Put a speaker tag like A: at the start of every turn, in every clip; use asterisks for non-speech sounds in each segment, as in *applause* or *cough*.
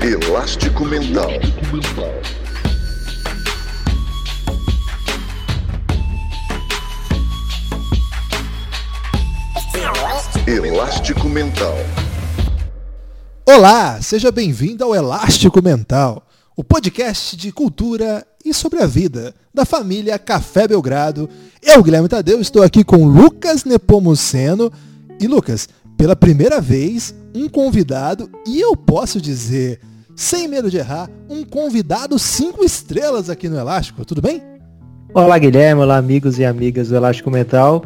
A: Elástico Mental. Elástico Mental.
B: Olá, seja bem-vindo ao Elástico Mental, o podcast de cultura e sobre a vida da família Café Belgrado. Eu, Guilherme Tadeu, estou aqui com Lucas Nepomuceno. E Lucas, pela primeira vez, um convidado, e eu posso dizer, sem medo de errar, um convidado cinco estrelas aqui no Elástico, tudo bem?
C: Olá Guilherme, olá amigos e amigas do Elástico Mental.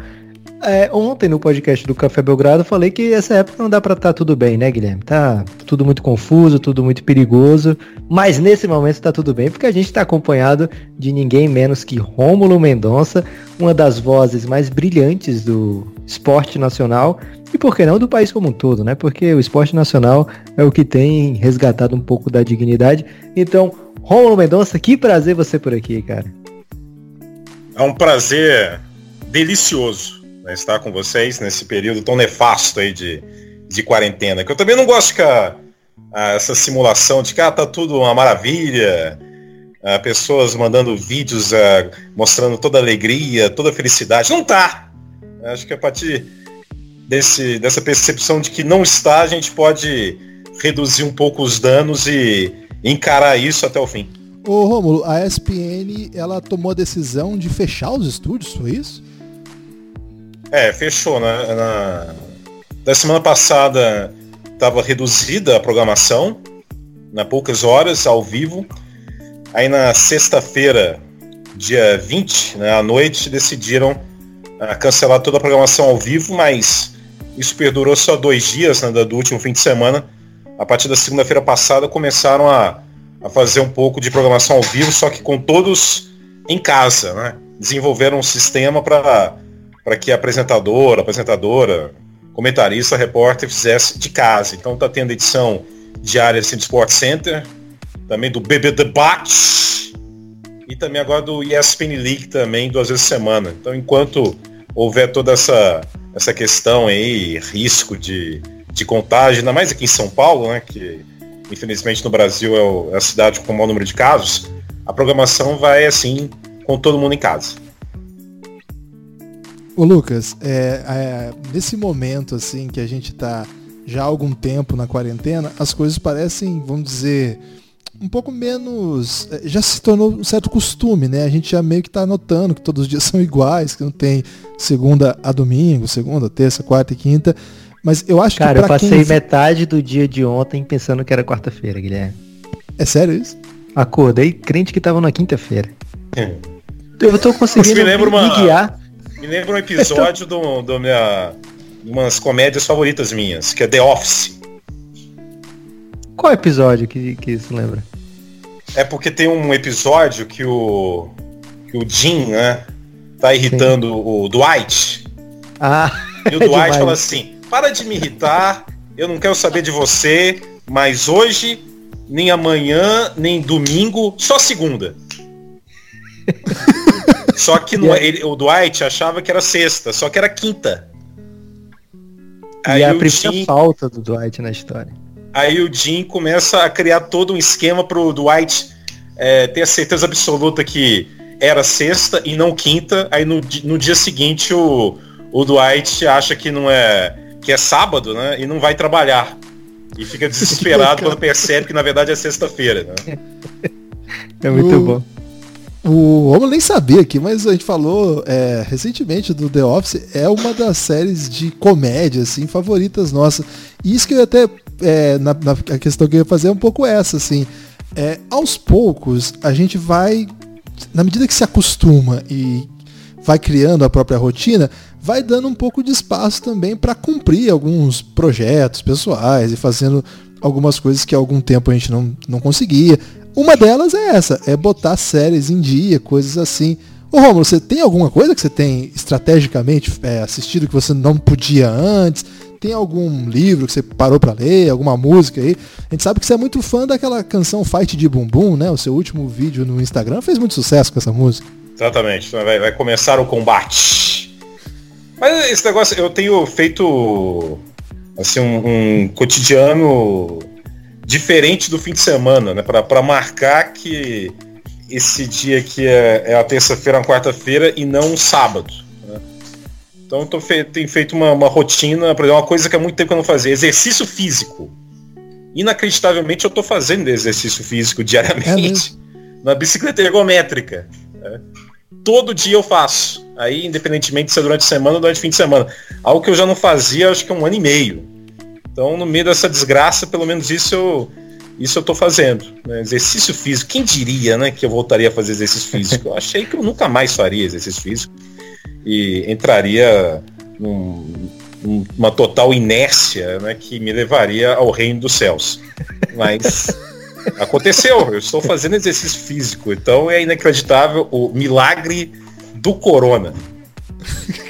C: É, ontem no podcast do Café Belgrado falei que essa época não dá pra estar tá tudo bem, né, Guilherme? Tá tudo muito confuso, tudo muito perigoso, mas nesse momento tá tudo bem porque a gente tá acompanhado de ninguém menos que Rômulo Mendonça, uma das vozes mais brilhantes do esporte nacional e por que não do país como um todo, né? Porque o esporte nacional é o que tem resgatado um pouco da dignidade. Então, Rômulo Mendonça, que prazer você por aqui, cara.
D: É um prazer delicioso né, estar com vocês nesse período tão nefasto aí de, de quarentena. Que eu também não gosto que a, a, essa simulação de que ah, tá tudo uma maravilha, a, pessoas mandando vídeos mostrando toda alegria, toda felicidade. Não tá! Acho que a partir desse, dessa percepção de que não está, a gente pode reduzir um pouco os danos e encarar isso até o fim.
B: Ô Romulo, a ESPN ela tomou a decisão de fechar os estúdios, foi isso?
D: É, fechou. Né? Na, da semana passada estava reduzida a programação, na poucas horas, ao vivo. Aí na sexta-feira, dia 20, né, à noite, decidiram uh, cancelar toda a programação ao vivo, mas isso perdurou só dois dias né, do último fim de semana. A partir da segunda-feira passada começaram a, a fazer um pouco de programação ao vivo, só que com todos em casa. Né? Desenvolveram um sistema para para que a apresentadora, apresentadora, comentarista, repórter fizesse de casa. Então está tendo edição diária assim, do Sport Center, também do BB Debate e também agora do ESPN League também duas vezes por semana. Então enquanto houver toda essa, essa questão aí, risco de, de contágio, ainda mais aqui em São Paulo, né, que infelizmente no Brasil é, o, é a cidade com o maior número de casos, a programação vai assim com todo mundo em casa.
B: Ô Lucas, é, é, nesse momento assim que a gente está já há algum tempo na quarentena, as coisas parecem, vamos dizer, um pouco menos. É, já se tornou um certo costume, né? A gente já meio que está notando que todos os dias *laughs* são iguais, que não tem segunda a domingo, segunda, terça, quarta e quinta. Mas eu acho
C: Cara,
B: que.
C: Cara, eu passei quem... metade do dia de ontem pensando que era quarta-feira, Guilherme.
B: É sério isso?
C: Acordei crente que tava na quinta-feira. É. Eu tô conseguindo me, me,
D: uma... guiar me lembra um episódio do, do minha, de umas comédias favoritas minhas, que é The Office.
C: Qual episódio que, que isso lembra?
D: É porque tem um episódio que o, que o Jim, né, tá irritando Sim. o Dwight.
C: Ah,
D: e o Dwight *laughs* fala assim, para de me irritar, eu não quero saber de você, mas hoje, nem amanhã, nem domingo, só segunda. *laughs* Só que no, ele, o Dwight achava que era sexta, só que era quinta.
C: Aí e é a primeira Jim, falta do Dwight na história.
D: Aí o Jim começa a criar todo um esquema pro Dwight é, ter a certeza absoluta que era sexta e não quinta. Aí no, no dia seguinte o, o Dwight acha que não é que é sábado, né? E não vai trabalhar. E fica *laughs* desesperado quando percebe que na verdade é sexta-feira. Né?
C: É muito bom.
B: O Romulo nem sabia aqui, mas a gente falou é, recentemente do The Office, é uma das séries de comédia, assim, favoritas nossas. E isso que eu até, é, na, na, a questão que eu ia fazer é um pouco essa, assim. É, aos poucos, a gente vai, na medida que se acostuma e vai criando a própria rotina, vai dando um pouco de espaço também para cumprir alguns projetos pessoais e fazendo algumas coisas que há algum tempo a gente não, não conseguia. Uma delas é essa, é botar séries em dia, coisas assim. Ô Romulo, você tem alguma coisa que você tem estrategicamente é, assistido que você não podia antes? Tem algum livro que você parou para ler, alguma música aí? A gente sabe que você é muito fã daquela canção Fight de Bumbum, né? O seu último vídeo no Instagram fez muito sucesso com essa música.
D: Exatamente, então vai, vai começar o combate. Mas esse negócio, eu tenho feito assim um, um cotidiano diferente do fim de semana, né? Para marcar que esse dia aqui é, é a terça-feira, a quarta-feira e não um sábado. Né? Então eu tô fe tenho feito uma, uma rotina, por exemplo, uma coisa que há muito tempo que eu não fazia, exercício físico. Inacreditavelmente eu tô fazendo exercício físico *laughs* diariamente é na bicicleta ergométrica. Né? Todo dia eu faço. Aí, independentemente se é durante a semana ou durante o fim de semana. Algo que eu já não fazia, acho que há um ano e meio. Então, no meio dessa desgraça, pelo menos isso eu, isso eu tô fazendo. Né? Exercício físico. Quem diria, né, que eu voltaria a fazer exercício físico? Eu achei que eu nunca mais faria exercício físico e entraria num, numa total inércia, né, que me levaria ao reino dos céus. Mas aconteceu. Eu estou fazendo exercício físico, então é inacreditável o milagre do corona.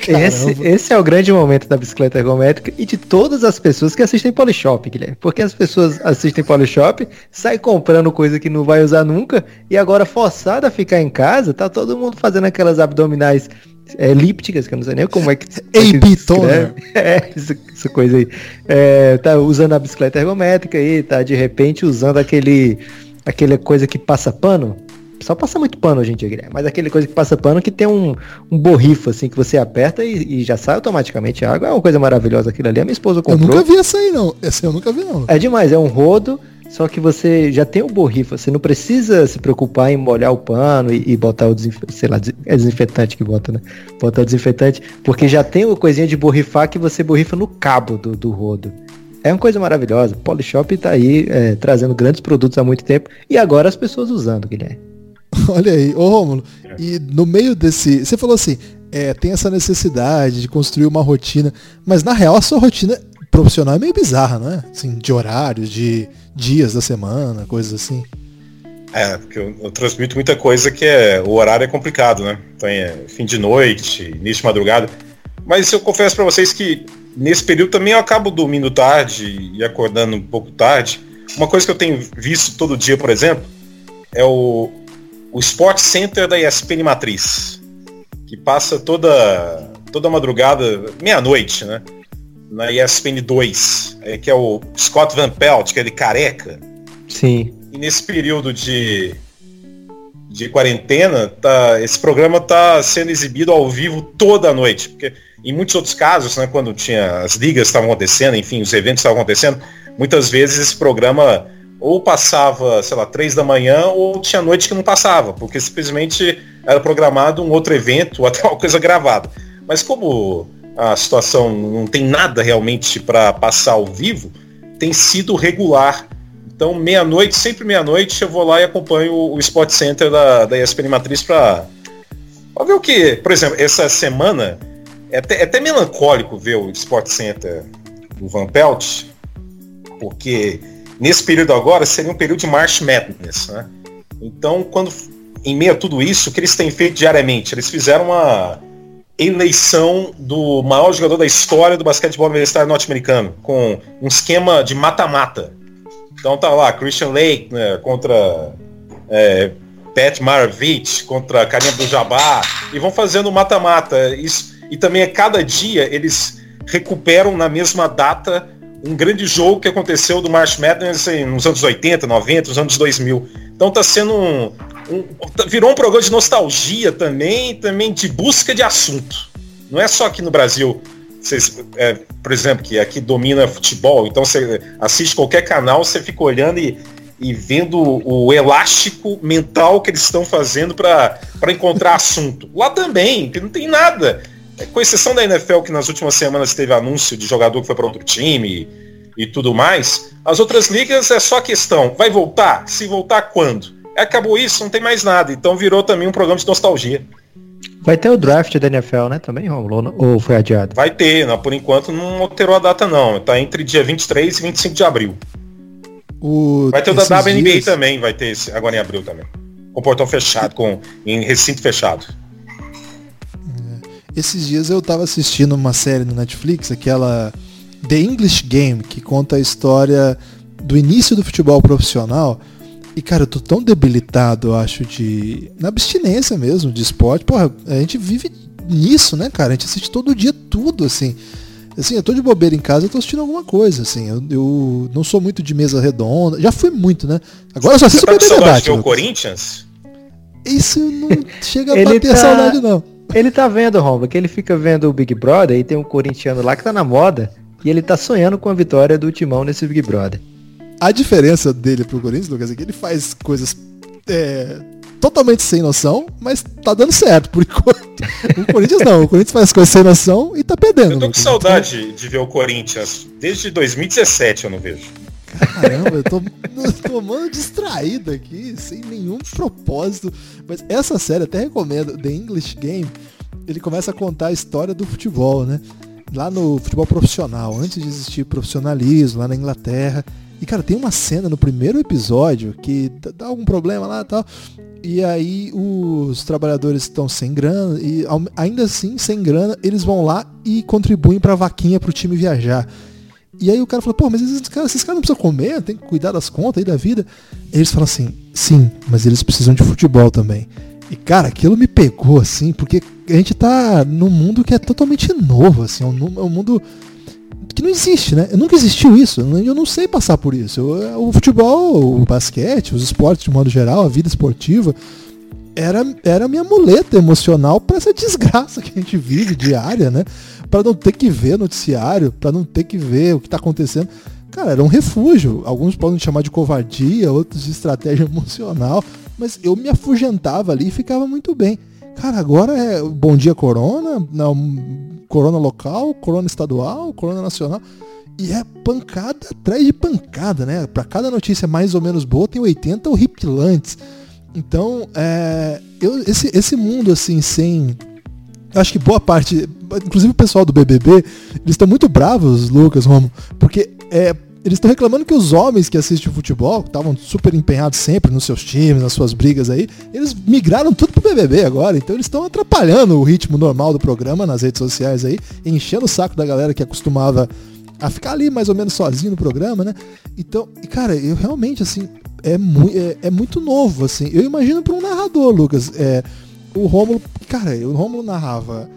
C: Esse, esse, é o grande momento da bicicleta ergométrica e de todas as pessoas que assistem Polishop, Guilherme. Porque as pessoas assistem Polishop, saem comprando coisa que não vai usar nunca e agora forçada a ficar em casa, tá todo mundo fazendo aquelas abdominais é, elípticas, que eu não sei nem como é que.
B: Toner. *laughs*
C: É, essa, essa, coisa aí. É, tá usando a bicicleta ergométrica aí, tá de repente usando aquele. aquela coisa que passa pano só passa muito pano hoje em dia, Guilherme. Mas aquele coisa que passa pano que tem um, um borrifo, assim, que você aperta e, e, já sai automaticamente a água. É uma coisa maravilhosa aquilo ali. A minha esposa comprou.
B: Eu nunca vi essa aí, não. Essa eu nunca vi, não.
C: É demais. É um rodo, só que você já tem o borrifo. Você não precisa se preocupar em molhar o pano e, e botar o desinfetante. Sei lá, é desinfetante que bota, né? Botar o desinfetante. Porque já tem uma coisinha de borrifar que você borrifa no cabo do, do rodo. É uma coisa maravilhosa. Polishop tá aí é, trazendo grandes produtos há muito tempo e agora as pessoas usando, Guilherme. *laughs*
B: Olha aí, ô Rômulo, e no meio desse. Você falou assim, é, tem essa necessidade de construir uma rotina, mas na real a sua rotina profissional é meio bizarra, não é? Assim, de horários, de dias da semana, coisas assim.
D: É, porque eu, eu, transmito muita coisa que é. O horário é complicado, né? Então é fim de noite, início de madrugada. Mas eu confesso para vocês que nesse período também eu acabo dormindo tarde e acordando um pouco tarde. Uma coisa que eu tenho visto todo dia, por exemplo, é o, o Sport Center da ESPN Matriz, que passa toda toda madrugada, meia-noite, né? Na ESPN 2, é, que é o Scott Van Pelt, que é de careca.
C: Sim.
D: E nesse período de, de quarentena, tá, esse programa está sendo exibido ao vivo toda a noite. Porque em muitos outros casos, né, quando tinha as ligas estavam acontecendo, enfim, os eventos estavam acontecendo, muitas vezes esse programa ou passava, sei lá, três da manhã, ou tinha noite que não passava, porque simplesmente era programado um outro evento, ou até uma coisa gravada. Mas como a situação não tem nada realmente para passar ao vivo, tem sido regular. Então, meia-noite, sempre meia-noite, eu vou lá e acompanho o Sport Center da, da ESPN Matriz para ver o que. Por exemplo, essa semana é até, é até melancólico ver o Sport Center do Van Pelt, porque nesse período agora seria um período de March Madness, né? Então, quando em meio a tudo isso, o que eles têm feito diariamente? Eles fizeram uma eleição do maior jogador da história do basquetebol universitário norte-americano, com um esquema de mata-mata. Então tá lá, Christian Lake né, contra é, Pat Maravich, contra Karim Abdul-Jabbar, e vão fazendo mata-mata. E também a cada dia eles recuperam na mesma data um grande jogo que aconteceu do March Madness nos anos 80, 90, nos anos 2000. Então tá sendo um, um, virou um programa de nostalgia também, também de busca de assunto. Não é só aqui no Brasil, vocês, é, por exemplo, que aqui domina futebol, então você assiste qualquer canal, você fica olhando e, e vendo o elástico mental que eles estão fazendo para encontrar assunto. Lá também, que não tem nada. É, com exceção da NFL, que nas últimas semanas teve anúncio de jogador que foi para outro time e, e tudo mais, as outras ligas é só questão, vai voltar? Se voltar, quando? Acabou isso, não tem mais nada. Então virou também um programa de nostalgia.
C: Vai ter o draft da NFL, né? Também, Romulo? Ou foi adiado?
D: Vai ter, não, por enquanto não alterou a data não. Tá entre dia 23 e 25 de abril. O... Vai ter o da WNBA dias... também, vai ter esse, agora em abril também. Com portão fechado, com, em recinto fechado.
B: Esses dias eu tava assistindo uma série no Netflix, aquela The English Game, que conta a história do início do futebol profissional. E, cara, eu tô tão debilitado, eu acho, de. Na abstinência mesmo, de esporte. Porra, a gente vive nisso, né, cara? A gente assiste todo dia tudo, assim. Assim, eu tô de bobeira em casa, eu tô assistindo alguma coisa, assim. Eu, eu não sou muito de mesa redonda. Já fui muito, né? Agora eu só assisto
D: Você tá com
B: o
D: saudade
B: debate.
D: de ver o
B: Lucas.
D: Corinthians?
B: Isso não *laughs* chega a bater
C: tá-
B: saudade, não.
C: Ele tá vendo, Romba, que ele fica vendo o Big Brother e tem um corintiano lá que tá na moda e ele tá sonhando com a vitória do Timão nesse Big Brother.
B: A diferença dele pro Corinthians, Lucas, é que ele faz coisas é, totalmente sem noção, mas tá dando certo por *laughs* enquanto. O Corinthians não, o Corinthians faz coisas sem noção e tá perdendo.
D: Eu tô com
B: Lucas.
D: saudade de ver o Corinthians. Desde 2017 eu não vejo.
B: Caramba, eu tô tomando distraído aqui, sem nenhum propósito. Mas essa série, até recomendo, The English Game, ele começa a contar a história do futebol, né? Lá no futebol profissional, antes de existir profissionalismo, lá na Inglaterra. E, cara, tem uma cena no primeiro episódio que dá- algum problema lá e tal. E aí os trabalhadores estão sem grana e ainda assim, sem grana, eles vão lá e contribuem pra vaquinha pro time viajar. E aí o cara falou, pô, mas esses caras, esses caras não precisam comer, tem que cuidar das contas aí da vida. Eles falam assim, sim, mas eles precisam de futebol também. E cara, aquilo me pegou, assim, porque a gente tá num mundo que é totalmente novo, assim, é um, é um mundo que não existe, né? Nunca existiu isso, eu não- sei passar por isso. Eu- o futebol, o basquete, os esportes de modo geral, a vida esportiva, era, era a minha muleta emocional para essa *laughs* desgraça que a gente vive diária, né? Para não ter que ver noticiário, para não ter que ver o que tá acontecendo. Cara, era um refúgio. Alguns podem chamar de covardia, outros de estratégia *laughs* emocional, mas eu me afugentava ali e ficava muito bem. Cara, agora é bom dia corona, não, corona local, corona estadual, corona nacional. E é pancada atrás de pancada, né? Para cada notícia mais ou menos boa, tem 80 horripilantes. Então, é, eu, esse, esse mundo assim, sem. Acho que boa parte, inclusive o pessoal do BBB, eles estão muito bravos, Lucas, Romo, porque é, eles estão reclamando que os homens que assistem futebol, que estavam super empenhados sempre nos seus times, nas suas brigas aí, eles migraram tudo pro BBB agora, então eles estão atrapalhando o ritmo normal do programa nas redes sociais aí, enchendo o saco da galera que acostumava a ficar ali mais ou menos sozinho no programa, né? Então, cara, eu realmente, assim, é, mu é, é muito novo, assim. Eu imagino para um narrador, Lucas. É, o Rômulo, cara, o Rômulo narrava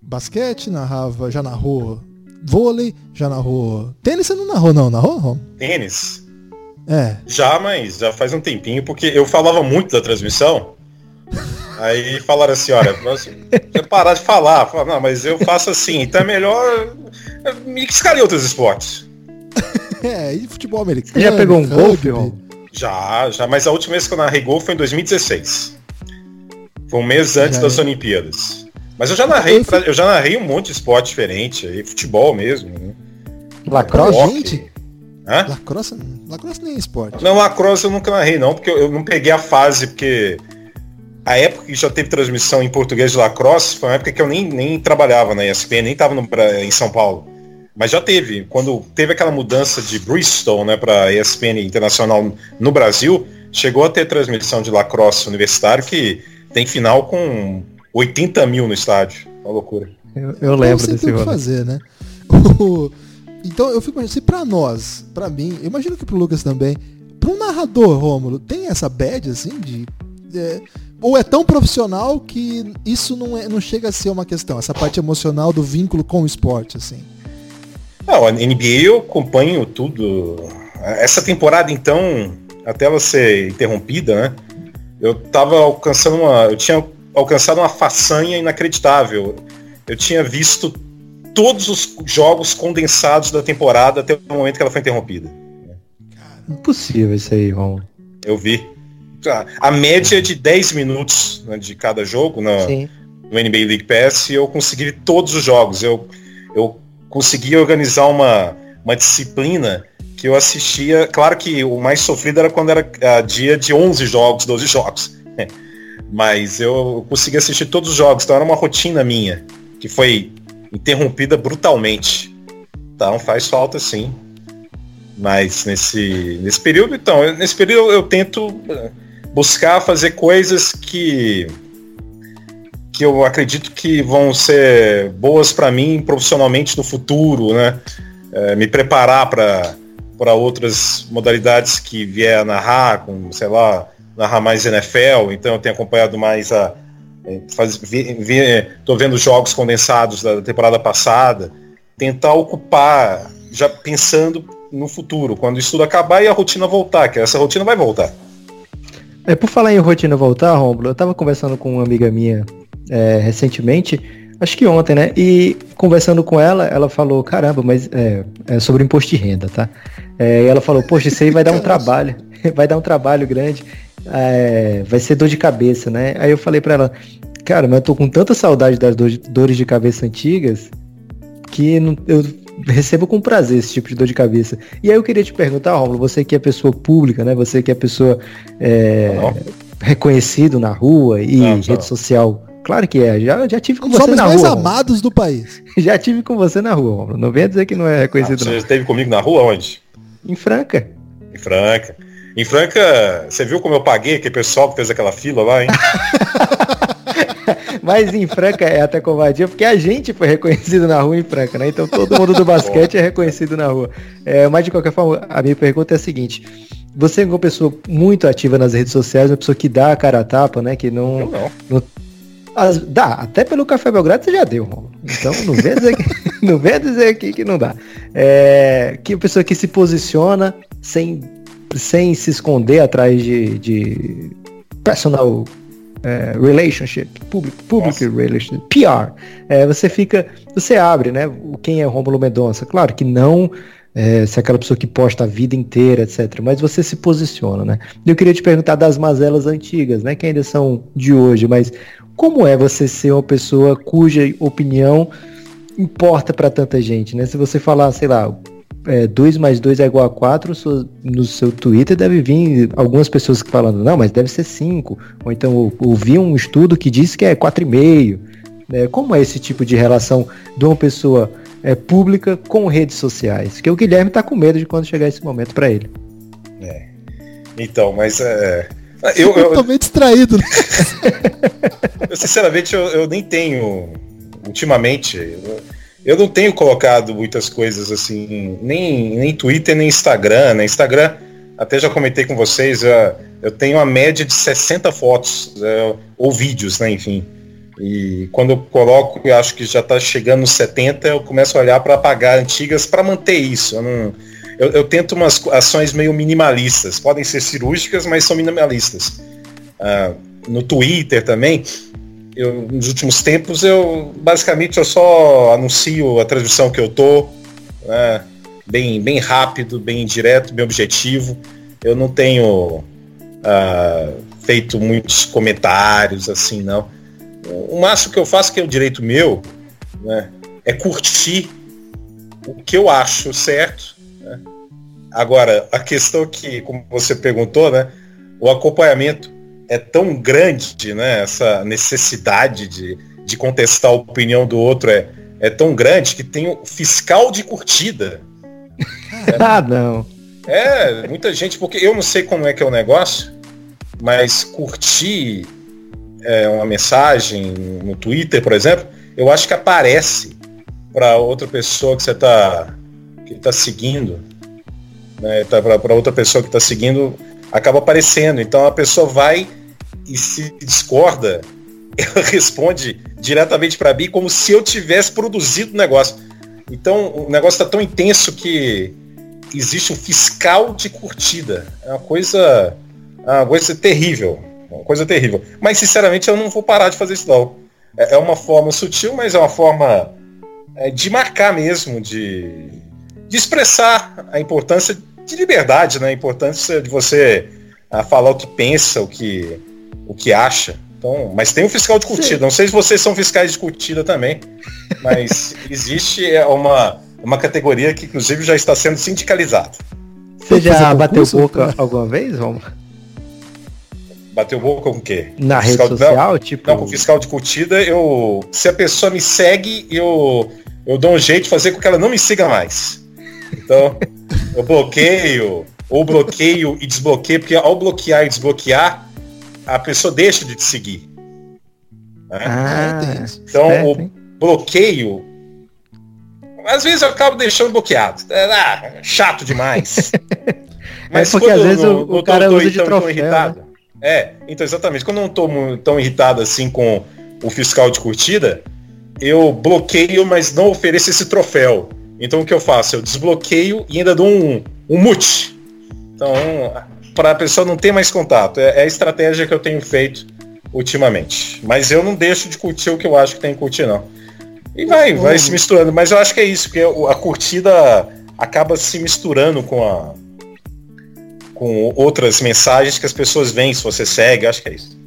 B: basquete, narrava, já narrou vôlei, já narrou. Tênis você não narrou, não, narrou, Rômulo?
D: Tênis?
B: É.
D: Já, mas já faz um tempinho, porque eu falava muito da transmissão. *laughs* Aí falaram assim, olha, você parar de falar. Não, mas eu faço assim, então é melhor me escalei outros esportes. *laughs*
B: É, e futebol americano.
C: Você já pegou um golfe?
D: Já, já, mas a última vez que eu narrei gol foi em 2016. Foi um mês antes
B: Já
D: das
B: é.
D: Olimpíadas. Mas eu já narrei,
B: Eu
D: pra- eu já narrei um monte de esporte diferente, aí, futebol mesmo. Né?
C: Lacrosse?
D: Hockey.
B: gente.
D: Hã?
B: Lacrosse, lacrosse nem é esporte.
D: Não, lacrosse eu nunca narrei não, porque eu, eu não peguei a fase, porque a época que já teve transmissão em português de lacrosse foi uma época que eu nem, nem trabalhava na ESPN, nem estava em São Paulo. Mas já teve. Quando teve aquela mudança de Bristol né, para ESPN Internacional no Brasil, chegou a ter transmissão de lacrosse universitário que tem final com 80 mil no estádio. Uma loucura.
C: Eu, eu lembro
B: Então,
C: desse
B: tem o que
C: rolê.
B: fazer, né? *laughs* Então eu fico imaginando, se pra nós, pra mim, eu imagino que pro Lucas também, pra um narrador, Rômulo, tem essa bad assim de. é, ou é tão profissional que isso não, é, não chega a ser uma questão, essa parte emocional do vínculo com o esporte, assim.
D: Não, a NBA eu acompanho tudo. Essa temporada, então, até ela ser interrompida, né? Eu tava alcançando uma. Eu tinha alcançado uma façanha inacreditável. Eu tinha visto todos os jogos condensados da temporada até o momento que ela foi interrompida.
C: Impossível isso aí, Romulo.
D: Eu vi. A- A média é de 10 minutos né, de cada jogo na,
C: Sim.
D: no NBA League Pass e eu consegui todos os jogos. Eu, eu consegui organizar uma, uma disciplina que eu assistia. Claro que o mais sofrido era quando era ah, dia de 11 jogos, 12 jogos. né? Mas eu consegui assistir todos os jogos. Então era uma rotina minha que foi interrompida brutalmente. Então faz falta sim. Mas nesse, nesse período, então, nesse período eu tento eh, buscar fazer coisas que que eu acredito que vão ser boas para mim profissionalmente no futuro, né? Eh, me preparar para para outras modalidades que vier a narrar, com, sei lá, narrar mais NFL, então eu tenho acompanhado mais a eh, faz, vi, vi, tô vendo jogos condensados da temporada passada. tentar ocupar, já pensando no futuro, quando isso tudo acabar e a rotina voltar, que essa rotina vai voltar.
C: É, por falar em rotina voltar, Romulo, eu tava conversando com uma amiga minha é, recentemente, acho que ontem, né? E conversando com ela, ela falou, caramba, mas é, é sobre imposto de renda, tá? É, e ela falou, poxa, isso aí vai dar um trabalho, *laughs* vai dar um trabalho grande, é, vai ser dor de cabeça, né? Aí eu falei para ela, cara, mas eu tô com tanta saudade das dores de cabeça antigas que eu recebo com prazer esse tipo de dor de cabeça. E aí eu queria te perguntar, Romulo, você que é pessoa pública, né? Você que é pessoa é, reconhecido na rua e não, rede não. social. Claro que é, já, já tive com você na rua.
B: mais amados do país. *laughs*
C: Já tive com você na rua. Não venha dizer que não é reconhecido. Ah,
D: você não. esteve comigo na rua onde?
C: Em Franca.
D: Em Franca. Em Franca, você viu como eu paguei aquele pessoal que fez aquela fila lá, hein? *laughs*
C: Mas em Franca é até covardia, porque a gente foi reconhecido na rua em Franca, né? Então todo mundo do basquete é reconhecido na rua. É, mas de qualquer forma, a minha pergunta é a seguinte. Você é uma pessoa muito ativa nas redes sociais, uma pessoa que dá a cara a tapa, né? Que não. Não. não as, dá, até pelo Café Belgrado você já deu, Romulo. Então não vem dizer, que, *laughs* não vem dizer aqui que não dá. É, que pessoa que se posiciona sem, sem se esconder atrás de, de personal é, relationship, public, public relationship, PR. É, você fica, você abre, né? Quem é Rômulo Mendonça? Claro que não é, se é aquela pessoa que posta a vida inteira, etc. Mas você se posiciona, né? Eu queria te perguntar das mazelas antigas, né? Que ainda são de hoje, mas como é você ser uma pessoa cuja opinião importa para tanta gente, né? Se você falar, sei lá, é, 2 mais 2 é igual a 4, no seu Twitter deve vir algumas pessoas falando, não, mas deve ser 5. Ou então ouvi um estudo que diz que é 4,5. É, como é esse tipo de relação de uma pessoa é, pública com redes sociais? Que o Guilherme está com medo de quando chegar esse momento para ele.
D: É. Então, mas é.
B: Eu, eu, eu *laughs* tô meio distraído. Né? *laughs*
D: eu, sinceramente, eu, eu nem tenho. Ultimamente, eu não tenho colocado muitas coisas assim, nem, nem Twitter, nem Instagram. Né? Instagram, até já comentei com vocês, eu, eu tenho uma média de 60 fotos, é, ou vídeos, né, enfim. E quando eu coloco, eu acho que já está chegando nos 70, eu começo a olhar para apagar antigas para manter isso. Eu, não, eu, eu, tento umas ações meio minimalistas. Podem ser cirúrgicas, mas são minimalistas. Ah, no Twitter também, eu, nos últimos tempos eu basicamente eu só anuncio a transmissão que eu tô, né, bem, bem rápido, bem direto, bem objetivo. Eu não tenho uh, feito muitos comentários assim, não. O máximo que eu faço, que é o direito meu, né, é curtir o que eu acho certo. Né? Agora, a questão que, como você perguntou, né, o acompanhamento é tão grande, né? Essa necessidade de, de contestar a opinião do outro é, é tão grande que tem o fiscal de curtida. *laughs*
C: ah, não.
D: É, muita gente, porque eu não sei como é que é o negócio, mas curtir é, uma mensagem no Twitter, por exemplo, eu acho que aparece para outra pessoa que você está que tá seguindo, né, tá, para outra pessoa que está seguindo, acaba aparecendo. Então a pessoa vai e se discorda, *laughs* ela responde diretamente para mim como se eu tivesse produzido o negócio. Então o negócio está tão intenso que existe um fiscal de curtida. É uma coisa, é uma coisa terrível. Uma coisa terrível. Mas sinceramente eu não vou parar de fazer isso não. É, é uma forma sutil, mas é uma forma é, de marcar mesmo, de, de expressar a importância de liberdade, né? A importância de você a, ah, falar o que pensa, o que, o que acha. Então, mas tem um fiscal de curtida. Sim. Não sei se vocês são fiscais de curtida também, mas *laughs* existe é, uma, uma categoria que inclusive já está sendo sindicalizada.
C: Você já bateu boca alguma vez, Romulo?
D: Bateu boca com o quê?
C: Na fiscal rede social, não, tipo.
D: Não, com fiscal de curtida, eu. Se a pessoa me segue, eu, eu dou um jeito de fazer com que ela não me siga mais. Então, eu bloqueio, ou bloqueio e desbloqueio, porque ao bloquear e desbloquear, a pessoa deixa de te seguir.
C: Né? Ah,
D: então, certo, o bloqueio. Às vezes eu acabo deixando bloqueado. É, ah, chato demais. *laughs*
C: Mas é porque às vezes o, o cara usa de troféu, irritado. Né?
D: É, então exatamente. Quando eu não estou tão irritado assim com o fiscal de curtida, eu bloqueio, mas não ofereço esse troféu. Então o que eu faço? Eu desbloqueio e ainda dou um, um mute. Então, para a pessoa não ter mais contato. É, é, a estratégia que eu tenho feito ultimamente. Mas eu não deixo de curtir o que eu acho que tem que curtir, não. E vai, vai se misturando. Mas eu acho que é isso, porque a curtida acaba se misturando com a com outras mensagens que as pessoas veem se você segue, acho que é isso.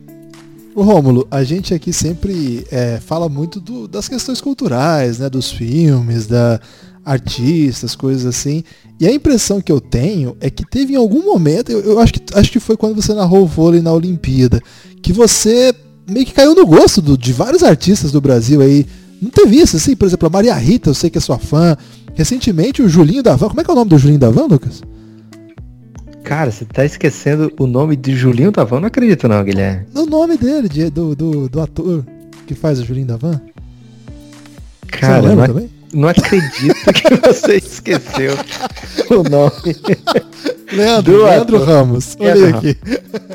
B: O Rômulo, a gente aqui sempre é, fala muito do, das questões culturais, né, dos filmes, da artistas, coisas assim. E a impressão que eu tenho é que teve em algum momento, eu, eu acho, que, acho que foi quando você narrou o vôlei na Olimpíada, que você meio que caiu no gosto do, de vários artistas do Brasil aí. Não teve isso, assim, por exemplo, a Maria Rita, eu sei que é sua fã. Recentemente o Julinho Davan, como é que é o nome do Julinho Davan, Lucas?
C: Cara, você tá esquecendo o nome de Julinho Davan? Não acredito não, Guilherme.
B: O nome dele, de, do, do, do, ator que faz o Julinho Davan?
C: Cara, não, também? não acredito que você *laughs* esqueceu o nome.
B: Leandro, Leandro Ramos. Olha aqui.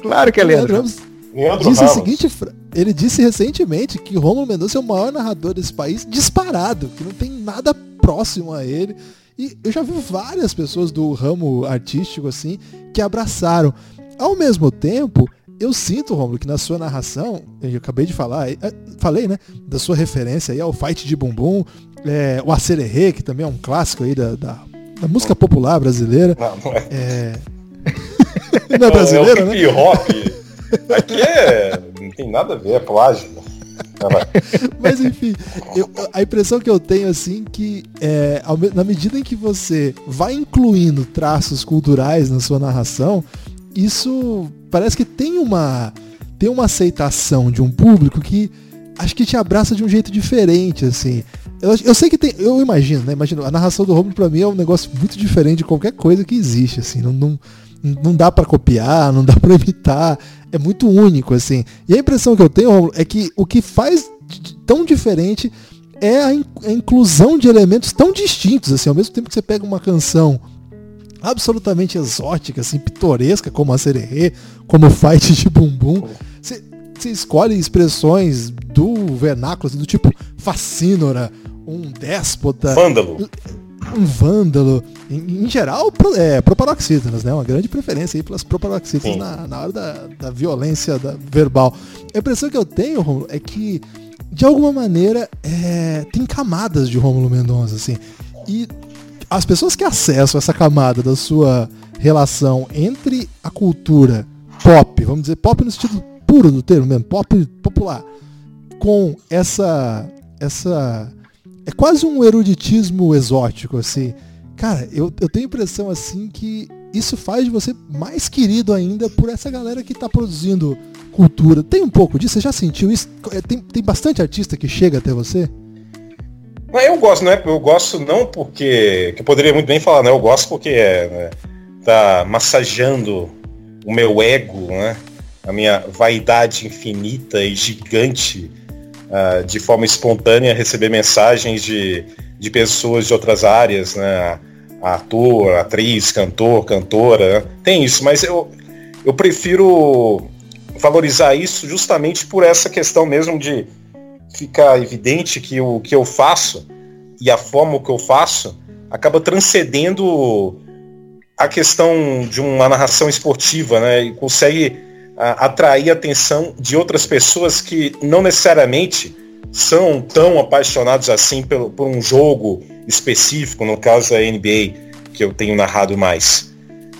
C: Claro que é Leandro. Leandro Ramos
B: Leandro disse Ramos. seguinte, ele disse recentemente que Romulo Mendonça é o maior narrador desse país disparado, que não tem nada próximo a ele. E eu já vi várias pessoas do ramo artístico assim que abraçaram. Ao mesmo tempo, eu sinto, Romulo, que na sua narração, eu acabei de falar, é, falei, né, da sua referência aí ao Fight de Bumbum, é, o Acererê, que também é um clássico aí da, da, da música popular brasileira. Não, não é. é... *laughs*
D: não é brasileira, é o hip hop. Né? Aqui é. não tem nada a ver, é plágio. *laughs*
B: Mas enfim, eu, a impressão que eu tenho assim que é, na medida em que você vai incluindo traços culturais na sua narração, isso parece que tem uma tem uma aceitação de um público que acho que te abraça de um jeito diferente, assim. Eu, eu sei que tem, eu imagino, né? Imagino, a narração do Romulo para mim é um negócio muito diferente de qualquer coisa que existe, assim. Não, não, não dá para copiar, não dá *laughs* para imitar é muito único, assim. E a impressão que eu tenho, é que o que faz tão diferente é a, in a inclusão de elementos tão distintos, assim, ao mesmo tempo que você pega uma canção absolutamente exótica, assim, pitoresca, como a Sererê, como o Fight de Bumbum, você, escolhe expressões do vernáculo, assim, do tipo fascínora, um déspota.
D: Vândalo
B: um vândalo. Em, em geral, pro, é, proparoxítonas, né? Uma grande preferência aí pelas proparoxítonas na, na hora da, da violência da, verbal. A impressão que eu tenho, Romulo, é que, de alguma maneira, é, tem camadas de Rômulo Mendonça, assim. E as pessoas que acessam essa camada da sua relação entre a cultura pop, vamos dizer, pop no sentido puro do termo mesmo, pop popular, com essa essa é quase um eruditismo exótico, assim. Cara, eu, eu tenho a impressão, assim, que isso faz de você mais querido ainda por essa galera que está produzindo cultura. Tem um pouco disso? Você já sentiu isso? É, tem, tem bastante artista que chega até você?
D: Eu gosto, né? Eu gosto não porque. Que eu poderia muito bem falar, né? Eu gosto porque é, né? tá massageando o meu ego, né? A minha vaidade infinita e gigante uh, de forma espontânea receber mensagens de, de pessoas de outras áreas, né? Ator, atriz, cantor, cantora. Né? Tem isso, mas eu, eu prefiro valorizar isso justamente por essa questão mesmo de ficar evidente que o que eu faço e a forma que eu faço acaba transcendendo a questão de uma narração esportiva, né? E consegue atrair a atenção de outras pessoas que não necessariamente são tão apaixonados assim por, por um jogo específico, no caso da NBA, que eu tenho narrado mais.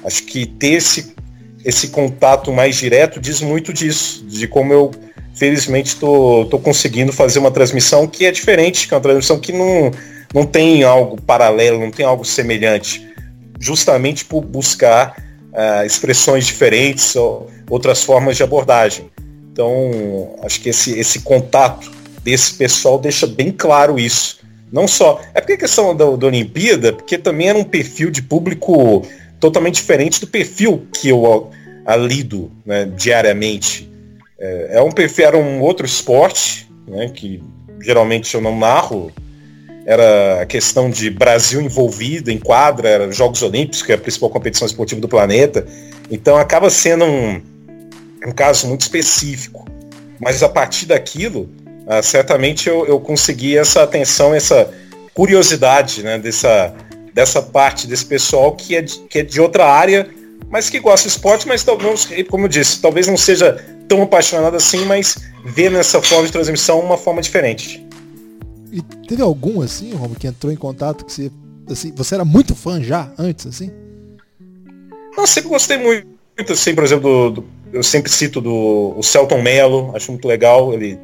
D: Acho que ter esse, esse contato mais direto diz muito disso, de como eu felizmente estou conseguindo fazer uma transmissão que é diferente, que é uma transmissão que não, não tem algo paralelo, não tem algo semelhante, justamente por buscar uh, expressões diferentes ou outras formas de abordagem. Então, acho que esse, esse contato desse pessoal deixa bem claro isso. Não só. É porque a questão da, da Olimpíada, porque também era um perfil de público totalmente diferente do perfil que eu a, lido né, diariamente. É, é, um perfil, era um outro esporte, né, que geralmente eu não narro. Era a questão de Brasil envolvido em quadra, era Jogos Olímpicos, que é a principal competição esportiva do planeta. Então acaba sendo um, um caso muito específico. Mas a partir daquilo, ah, certamente eu, eu consegui essa atenção, essa curiosidade, né, dessa, dessa parte desse pessoal que é, de, que é de outra área, mas que gosta de esporte, mas talvez, como eu disse, talvez não seja tão apaixonado assim, mas vê nessa forma de transmissão uma forma diferente.
B: E teve algum assim, Romo, que entrou em contato que você, assim, você era muito fã já antes, assim?
D: Eu sempre gostei muito, assim, por exemplo, do, do, eu sempre cito do o Celton Mello, acho muito legal, ele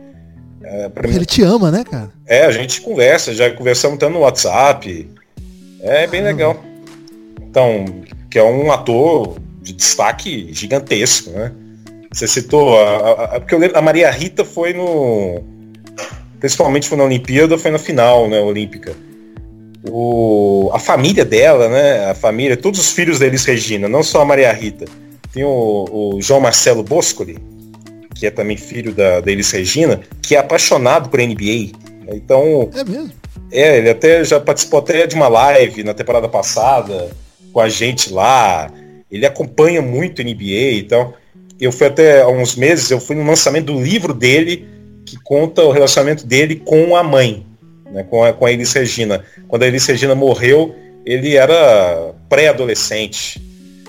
B: é, ele te ama, né, cara?
D: É, a gente conversa, já conversamos tanto no WhatsApp. É bem ah, legal. Então, que é um ator de destaque gigantesco, né? Você citou, a, a, porque eu lembro, a Maria Rita foi no. Principalmente foi na Olimpíada, foi na final, né, olímpica. O, a família dela, né? A família, todos os filhos da Elis Regina, não só a Maria Rita. Tem o, o João Marcelo Boscoli, que é também filho da, da Elis Regina, que é apaixonado por NBA. Então.
B: É mesmo?
D: É, ele até já participou até de uma live na temporada passada com a gente lá. Ele acompanha muito NBA, então eu fui até há uns meses, eu fui no lançamento do livro dele, que conta o relacionamento dele com a mãe, né, com, a, com a Elis Regina. Quando a Elis Regina morreu, ele era pré-adolescente.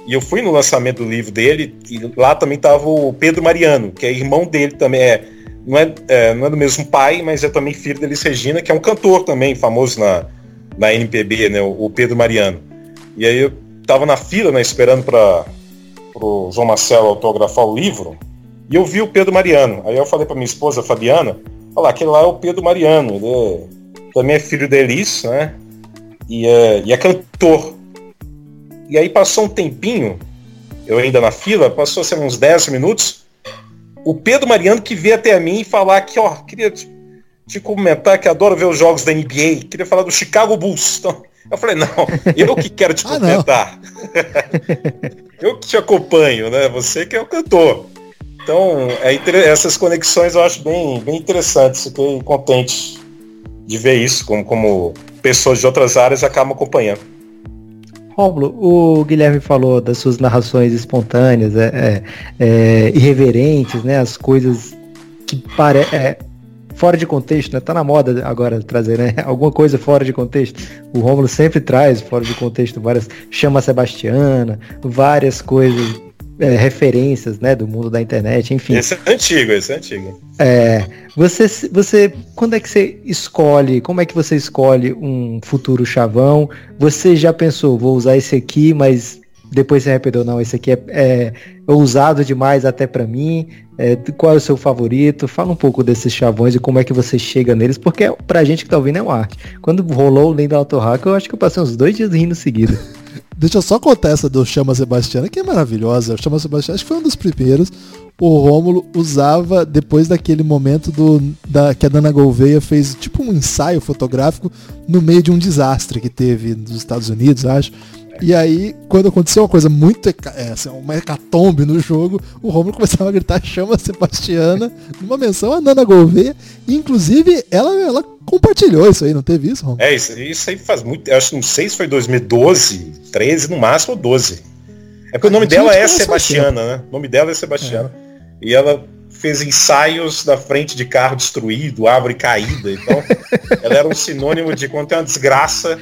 D: E eu fui no lançamento do livro dele, e lá também estava o Pedro Mariano, que é irmão dele também, é, não, é, é, não é do mesmo pai, mas é também filho da Elis Regina, que é um cantor também, famoso na, na NPB, né, o, o Pedro Mariano. E aí eu tava na fila, né, esperando para pro João Marcelo autografar o livro, e eu vi o Pedro Mariano. Aí eu falei para minha esposa, Fabiana, falar aquele lá é o Pedro Mariano, ele é, também é filho da Elis, né? E é, e é cantor. E aí passou um tempinho, eu ainda na fila, passou assim, uns 10 minutos, o Pedro Mariano que veio até mim e falar que, ó, queria te, te comentar que adoro ver os jogos da NBA, queria falar do Chicago Bulls. *laughs* Então, eu falei, não, eu que quero te *laughs* comentar. Ah, *laughs* eu que te acompanho, né? Você que é o cantor. Então, é, essas conexões eu acho bem, bem interessantes. Fiquei contente de ver isso, como, como pessoas de outras áreas acabam acompanhando.
C: Rômulo, o Guilherme falou das suas narrações espontâneas, é, é, é irreverentes, né? As coisas que parecem. É, fora de contexto, né? Tá na moda agora trazer, né? *laughs* Alguma coisa fora de contexto. O Rômulo sempre traz fora de contexto várias chama Sebastiana, várias coisas é, referências, né, do mundo da internet, enfim.
D: Esse é antigo, esse é antigo.
C: É, você, você, quando é que você escolhe, como é que você escolhe um futuro chavão? Você já pensou, vou usar esse aqui, mas depois se arrependeu, não, esse aqui é, é ousado demais até para mim. É, qual é o seu favorito? Fala um pouco desses chavões e como é que você chega neles, porque é, pra gente que tá ouvindo é uma arte. Quando rolou o Lenda Autohack, eu acho que eu passei uns dois dias rindo seguido.
B: Deixa eu só contar essa do Chama Sebastiana, que é maravilhosa. O Chama Sebastiana, acho que foi um dos primeiros. O Rômulo usava, depois daquele momento do, da, que a Dana Gouveia fez tipo um ensaio fotográfico no meio de um desastre que teve nos Estados Unidos, acho. E aí, quando aconteceu uma coisa muito, é, assim, uma hecatombe no jogo, o Romulo começava a gritar chama Sebastiana, numa menção a Nana Gouveia, e inclusive ela, ela compartilhou isso aí, não teve isso,
D: Romulo? É, isso, isso aí faz muito, eu acho, não sei se foi 2012, 13 no máximo, ou 12. É porque o nome dela é Sebastiana, né? O nome dela é Sebastiana. É. E ela fez ensaios da frente de carro destruído, árvore caída. Então, *laughs* ela era um sinônimo de quando tem uma desgraça,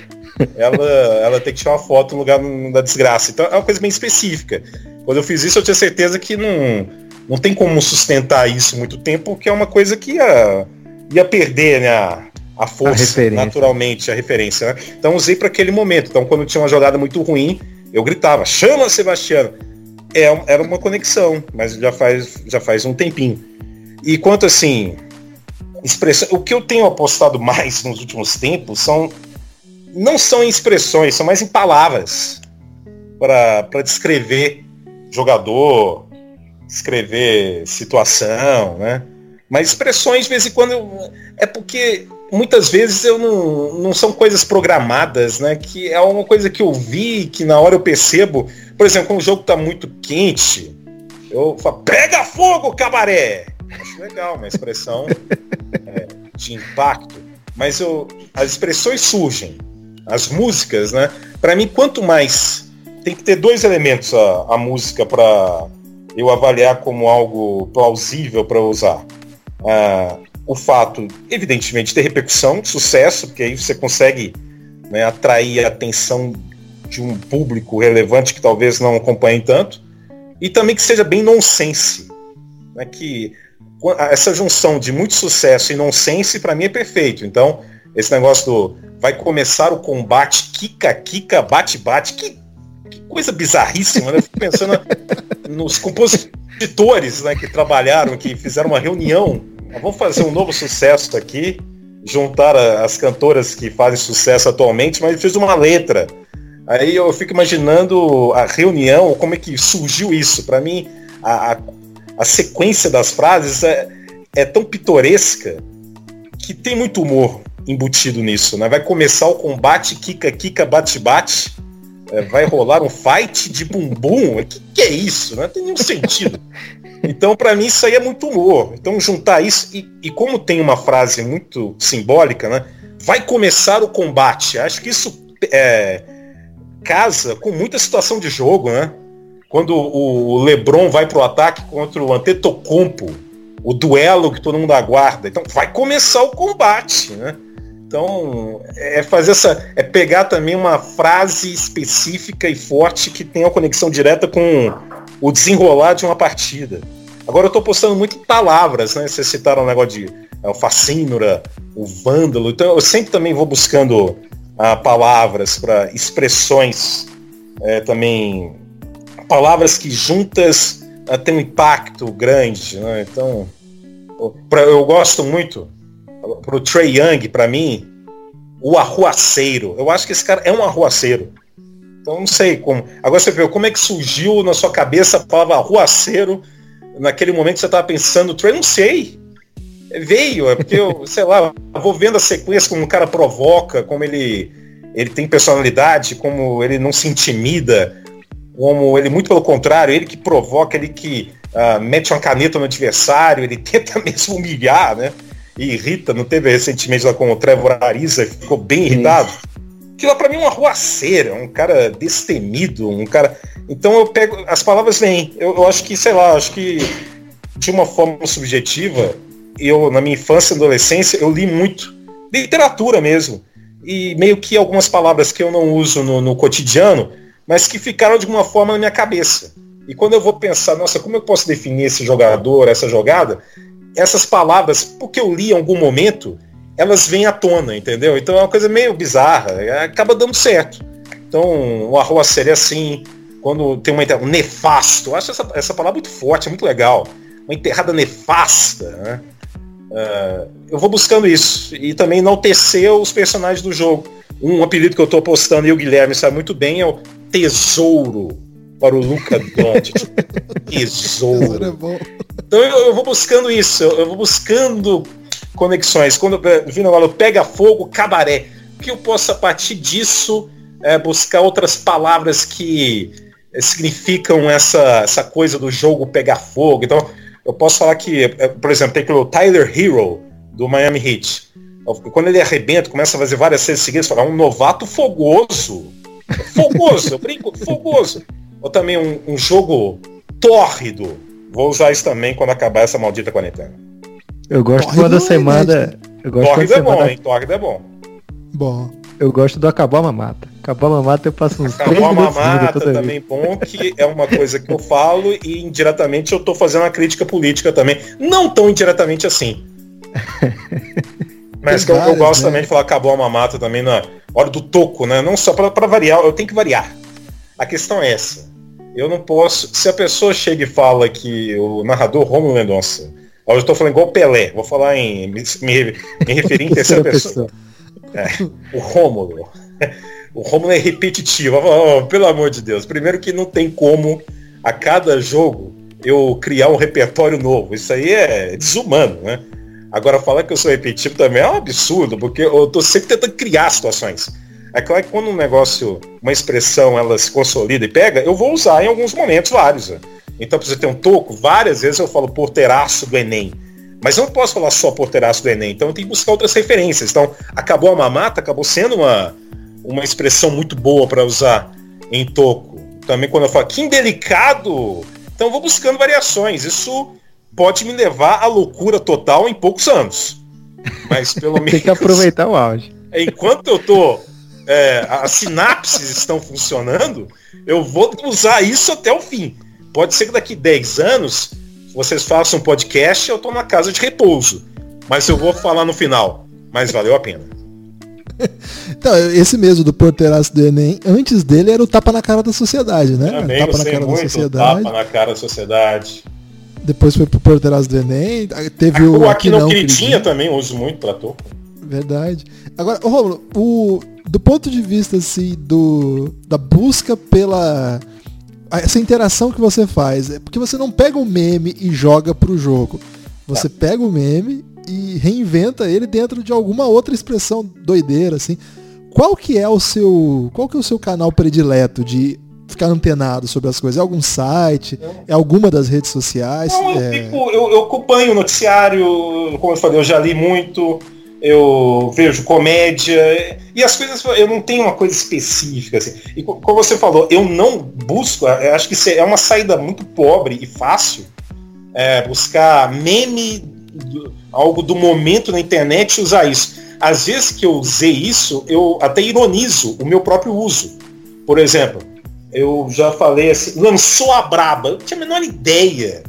D: ela, ela tem que tirar uma foto no lugar da desgraça. Então é uma coisa bem específica. Quando eu fiz isso, eu tinha certeza que não, não tem como sustentar isso muito tempo, porque é uma coisa que ia, ia perder né, a, a força, a naturalmente, a referência. Né? Então usei para aquele momento. Então, quando tinha uma jogada muito ruim, eu gritava, chama Sebastiano. É, era uma conexão, mas já faz, já faz um tempinho. E quanto assim, expressão, o que eu tenho apostado mais nos últimos tempos são não são em expressões, são mais em palavras para descrever jogador, descrever situação, né? Mas expressões, de vez em quando, é porque muitas vezes eu não, não são coisas programadas, né? Que é uma coisa que eu vi, que na hora eu percebo. Por exemplo, quando o jogo está muito quente, eu falo, pega fogo, cabaré! Acho legal, uma expressão *laughs* é, de impacto. Mas eu, as expressões surgem as músicas, né? Para mim, quanto mais tem que ter dois elementos a, a música para eu avaliar como algo plausível para usar. Ah, o fato, evidentemente, de ter repercussão, sucesso, porque aí você consegue né, atrair a atenção de um público relevante que talvez não acompanhe tanto, e também que seja bem nonsense. Né, que essa junção de muito sucesso e nonsense, para mim, é perfeito. Então, esse negócio do vai começar o combate, kika, kika, bate, bate, que, que coisa bizarríssima, né? Fico pensando *laughs* nos compositores né, que trabalharam, que fizeram uma reunião. Vamos fazer um novo sucesso aqui, juntar as cantoras que fazem sucesso atualmente, mas fez uma letra. Aí eu fico imaginando a reunião, como é que surgiu isso. Para mim, a, a, a, sequência das frases é, é tão pitoresca que tem muito humor embutido nisso, né? Vai começar o combate Kika Kika bate bate, é, vai rolar um fight de bumbum. O que, que é isso? Não tem nenhum sentido. Então, para mim, isso aí é muito humor. Então, juntar isso, e, e, como tem uma frase muito simbólica, né? Vai começar o combate. Acho que isso é, casa com muita situação de jogo, né? Quando o LeBron vai pro ataque contra o Antetokounmpo, o duelo que todo mundo aguarda. Então, vai começar o combate, né? Então, é fazer essa. É pegar também uma frase específica e forte que tenha uma conexão direta com o desenrolar de uma partida. Agora eu estou postando muito palavras, né? Vocês citaram o negócio de é, o facínora, o vândalo. Então eu sempre também vou buscando palavras para expressões é, também. Palavras que juntas ah, têm um impacto grande. Né? Então, pra, eu gosto muito pro Trey Young, para mim, o arruaceiro. Eu acho que esse cara é um arruaceiro. Então não sei como. Agora você vê como é que surgiu na sua cabeça a palavra arruaceiro naquele momento que você estava pensando, Trey, não sei. Veio, é porque eu, sei lá, vou vendo a sequência como o cara provoca, como ele, ele tem personalidade, como ele não se intimida, como ele, muito pelo contrário, ele que provoca, ele que uh, mete uma caneta no adversário, ele *laughs* tenta mesmo humilhar, né? e irrita, não teve recentemente lá com o Trevor Ariza, ficou bem irritado. Aquilo para mim é uma ruaceira, um cara destemido, um cara. Então eu pego. As palavras vêm. Eu, eu acho que, sei lá, acho que de uma forma subjetiva, eu, na minha infância e adolescência, eu li muito. Literatura mesmo. E meio que algumas palavras que eu não uso no, no cotidiano, mas que ficaram de alguma forma na minha cabeça. E quando eu vou pensar, nossa, como eu posso definir esse jogador, essa jogada, essas palavras, porque eu li em algum momento, elas vêm à tona, entendeu? Então é uma coisa meio bizarra, é, acaba dando certo. Então o arroz seria assim, quando tem uma um nefasto, eu acho essa, essa palavra muito forte, muito legal. Uma enterrada nefasta, né? Uh, eu vou buscando isso. E também enaltecer os personagens do jogo. Um apelido que eu estou postando e o Guilherme sabe muito bem é o Tesouro para o Luca Doncic. *laughs* Tesouro. É então eu, eu, vou buscando isso, eu, vou buscando conexões. Quando eu vi no pega fogo, cabaré. Que eu possa, a partir disso, é, buscar outras palavras que é, significam essa, essa coisa do jogo pegar fogo. Então, eu posso falar que, é, por exemplo, tem aquele Tyler Hero, do Miami Heat. Quando ele arrebenta, começa a fazer várias séries seguidas, fala, um novato fogoso. Fogoso, eu brinco, fogoso ou também um, um jogo tórrido. Vou usar isso também quando acabar essa maldita quarentena.
C: Eu gosto tórrido da semana. Eu gosto
D: tórrido é bom, hein? Tórrido é bom.
B: Bom.
C: Eu gosto do acabar a mamata. Acabar a mamata eu passo uns
D: Acabar a mamata também bom, que é uma coisa que eu falo e indiretamente eu tô fazendo uma crítica política também. Não tão indiretamente assim. *laughs* Mas que eu, eu, gosto né? também de falar acabou a mamata também na hora do toco, né? Não só para variar, eu tenho que variar. A questão é essa. Eu não posso. Se a pessoa chega e fala que o narrador Romulo Mendonça. Eu estou falando igual Pelé, vou falar em. me, me, me referir em terceira pessoa. É, o Rômulo. O Rômulo é repetitivo. Oh, pelo amor de Deus. Primeiro que não tem como a cada jogo eu criar um repertório novo. Isso aí é desumano, né? Agora falar que eu sou repetitivo também é um absurdo, porque eu estou sempre tentando criar situações. É claro que quando um negócio, uma expressão, ela se consolida e pega, eu vou usar em alguns momentos vários. Né? Então, para você ter um toco, várias vezes eu falo porteiraço do Enem. Mas eu não posso falar só porteiraço do Enem, então eu tenho que buscar outras referências. Então, acabou a mamata, acabou sendo uma, uma expressão muito boa para usar em toco. Também quando eu falo que indelicado, então eu vou buscando variações. Isso pode me levar à loucura total em poucos anos. Mas pelo menos. *laughs*
C: Tem que aproveitar o auge.
D: Enquanto eu tô. É, as sinapses estão funcionando, eu vou usar isso até o fim. Pode ser que daqui 10 anos vocês façam um podcast eu tô na casa de repouso. Mas eu vou falar no final. Mas valeu a pena.
B: Então, *laughs* esse mesmo do porteiraço do Enem, antes dele era o tapa na cara da sociedade, né?
D: Também
B: tapa na cara da sociedade.
D: tapa na cara da sociedade.
B: Depois foi pro porteiraço do Enem. Teve
D: O
B: o
D: aqui não
B: queridinho.
D: queridinha também uso muito pra toco.
B: Verdade. Agora, Romulo, o, do ponto de vista assim, do, da busca pela. Essa interação que você faz, é porque você não pega o meme e joga pro jogo. Você pega o meme e reinventa ele dentro de alguma outra expressão doideira, assim. Qual que é o seu. Qual que é o seu canal predileto de ficar antenado sobre as coisas? É algum site? É alguma das redes sociais?
D: Não, eu,
B: É,
D: fico- eu- eu acompanho o noticiário, como eu falei, eu já li muito, eu vejo comédia, e as coisas, eu não tenho uma coisa específica, assim. E co- como você falou, eu não busco, eu acho que é uma saída muito pobre e fácil, é, buscar meme, do- algo do momento na internet e usar isso. Às vezes que eu usei isso, eu até ironizo o meu próprio uso. Por exemplo, eu já falei assim, lançou a braba. Eu tinha a menor ideia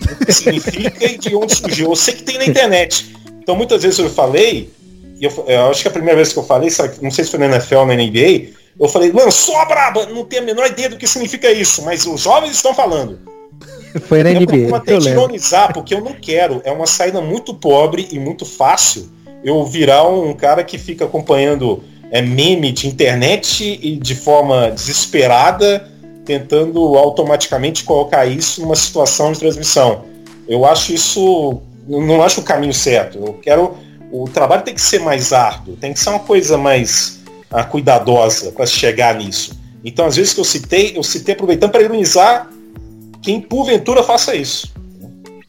D: do que significa e de onde surgiu. Eu sei que tem na internet. Então muitas vezes eu falei, eu, eu acho que a primeira vez que eu falei, sabe, não sei se foi na NFL ou na NBA, eu falei, lançou a braba, não tenho a menor ideia do que significa isso, mas os jovens estão falando. *laughs*
C: Foi na
D: Eu
C: NBA,
D: até
C: eu lembro.
D: ironizar, porque eu não quero. É uma saída muito pobre e muito fácil eu virar um cara que fica acompanhando é, meme de internet e de forma desesperada, tentando automaticamente colocar isso numa situação de transmissão. Eu acho isso. Não acho o caminho certo. Eu quero. O trabalho tem que ser mais árduo, tem que ser uma coisa mais ah, cuidadosa para chegar nisso. Então, às vezes que eu citei, eu citei aproveitando para ironizar quem porventura faça isso.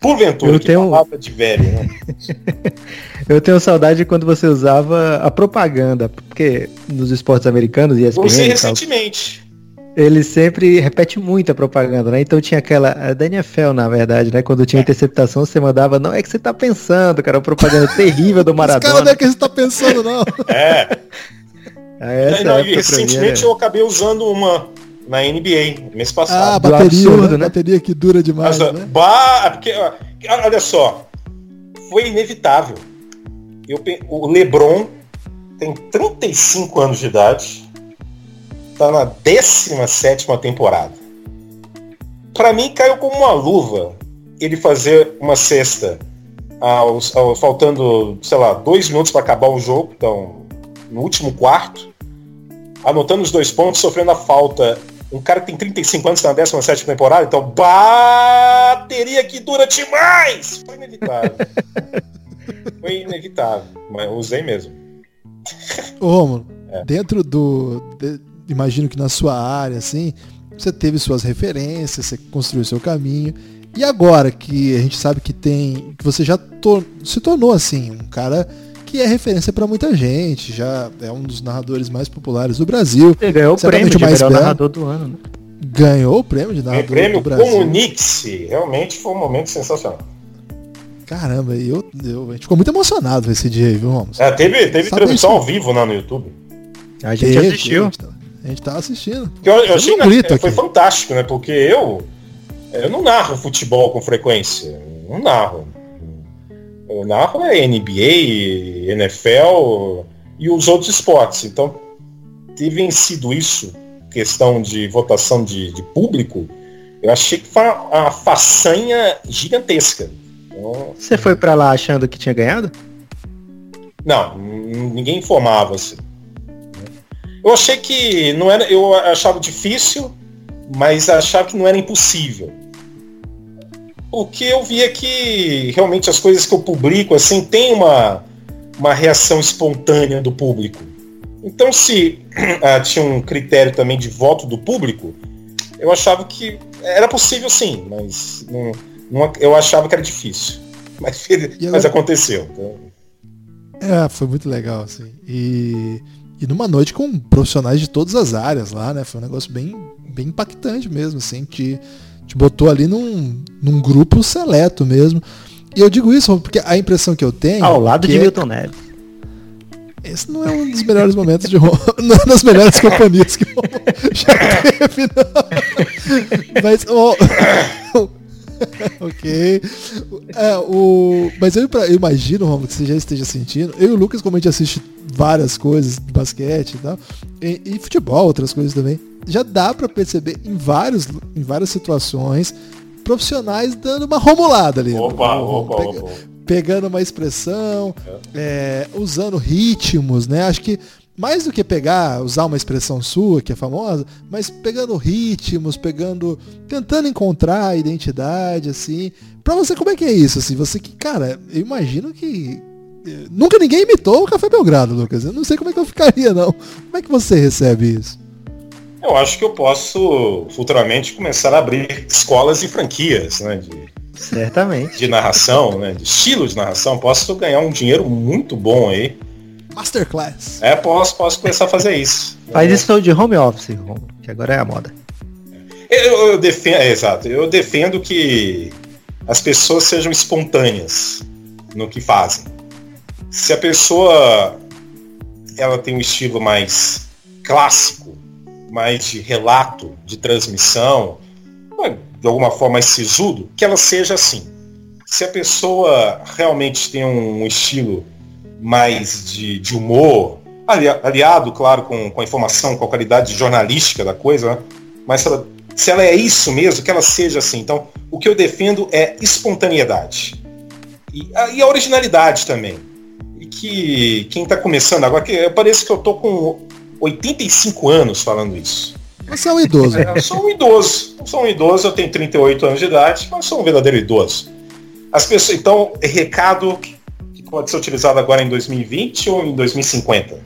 D: Porventura,
C: Eu tenho-
D: palavra de velho, né? *laughs*
C: Eu tenho saudade de quando você usava a propaganda, porque nos esportes americanos e
D: usei
C: ESPN, tal,
D: recentemente.
C: Ele sempre repete muito a propaganda, né? Então tinha aquela, a da NFL, na verdade, né? Quando tinha interceptação, você mandava, não é que você tá pensando, cara, uma propaganda terrível do *laughs*
B: Os caras não
C: Maradona.
B: é que você tá pensando, não.
D: É, *laughs*
C: Ah, essa
D: não, e
C: mim
D: recentemente
C: era-
D: eu acabei usando uma na NBA, mês
B: Ah,
D: passado.
C: Do
B: bateria,
C: absurdo,
B: né?
C: né?
B: Bateria que dura demais,
D: Mas,
B: né?
D: bah, porque, olha só, foi inevitável. Eu, o LeBron tem 35 anos de idade, tá na 17ª temporada. Pra mim caiu como uma luva ele fazer uma cesta aos, ao- faltando, sei lá, dois minutos para acabar o jogo, então no último quarto, anotando os dois pontos, sofrendo a falta. Um cara que tem 35 anos, tá na 17 temporada, então bateria que dura demais! Foi inevitável. *laughs* Foi inevitável, mas usei mesmo.
B: Ô, Romulo,
D: É.
B: dentro do. de- imagino que na sua área, assim, você teve suas referências, você construiu seu caminho. E agora que a gente sabe que tem. que você já to- se tornou assim, um cara que é referência pra muita gente, já é um dos narradores mais populares do Brasil.
C: Ele ganhou o
B: Certamente
C: prêmio de
B: o mais
C: melhor narrador do ano, né?
B: Ganhou o prêmio de
D: O
B: narrador
D: prêmio
B: do Brasil.
D: Comunique-se realmente foi um momento sensacional.
B: Caramba, e eu, eu, a gente ficou muito emocionado esse dia aí, viu, Romulo?
D: É, teve teve
B: Sabe
D: transmissão
B: isso?
D: ao vivo lá no YouTube.
C: A gente
B: Teve,
C: assistiu.
B: A gente, a gente tava assistindo.
D: Que eu, eu achei
B: não grito
D: foi
B: aqui.
D: fantástico, né? Porque eu, eu não narro futebol com frequência. Eu Não narro. Eu narro é NBA, NFL e os outros esportes. Então, ter vencido isso, questão de votação de, de público, eu achei que foi uma, façanha gigantesca. Então,
C: Você foi pra lá achando que tinha ganhado?
D: não, ninguém informava assim. Eu achei que não era, eu achava difícil, mas achava que não era impossível. O que eu via que realmente as coisas que eu publico assim tem uma uma reação espontânea do público. Então se *clears throat* ah, tinha um critério também de voto do público, eu achava que era possível sim, mas não- não- eu achava que era difícil. *laughs* Mas, mas aconteceu. Então,
B: É, foi muito legal, assim. E, e numa noite com profissionais de todas as áreas lá, né? Foi um negócio bem, bem impactante mesmo, assim, te, Te botou ali num, num grupo seleto mesmo. E eu digo isso porque a impressão que eu tenho.
C: Ao lado de
B: é,
C: Milton Neves.
B: Esse não é um dos melhores momentos de Roma. *laughs* Não é das melhores companhias que Roma já teve, não. Mas, oh, *laughs* ok. É, o, mas eu, eu imagino, Romulo, que você já esteja sentindo. Eu e o Lucas, como a gente assiste várias coisas basquete e tal, e, e futebol, outras coisas também, já dá para perceber em, vários, em várias situações profissionais dando uma romulada ali.
D: Opa, opa,
B: pega,
D: opa.
B: Pegando uma expressão, é, usando ritmos, né? Acho que mais do que pegar, usar uma expressão sua, que é famosa, mas pegando ritmos, pegando, tentando encontrar a identidade, assim. Pra você, como é que é isso, assim? Você que, cara, eu imagino que eh, nunca ninguém imitou o Café Belgrado, Lucas. Eu não sei como é que eu ficaria, não. Como é que você recebe isso?
D: Eu acho que eu posso futuramente começar a abrir escolas e franquias, né? De,
C: Certamente.
D: de narração, né? De estilo de narração. Posso ganhar um dinheiro muito bom aí.
B: Masterclass.
D: É, posso, posso começar a fazer isso.
C: Faz isso de home office, que agora é a moda.
D: Eu, eu defendo, é, exato. Eu defendo que as pessoas sejam espontâneas no que fazem. Se a pessoa ela tem um estilo mais clássico, mais de relato, de transmissão, de alguma forma mais sisudo, que ela seja assim. Se a pessoa realmente tem um estilo mais de, de humor, ali- aliado, claro, com, com a informação, com a qualidade jornalística da coisa, né? mas se ela, se ela é isso mesmo, que ela seja assim. Então, o que eu defendo é espontaneidade. E a, e a originalidade também. E que quem está começando agora, que parece que eu tô com 85 anos falando isso.
B: Você é um idoso.
D: Eu sou um idoso. Eu sou um idoso, eu tenho 38 anos de idade, mas sou um verdadeiro idoso. As pessoas, então, recado pode ser utilizado agora em 2020 ou em 2050.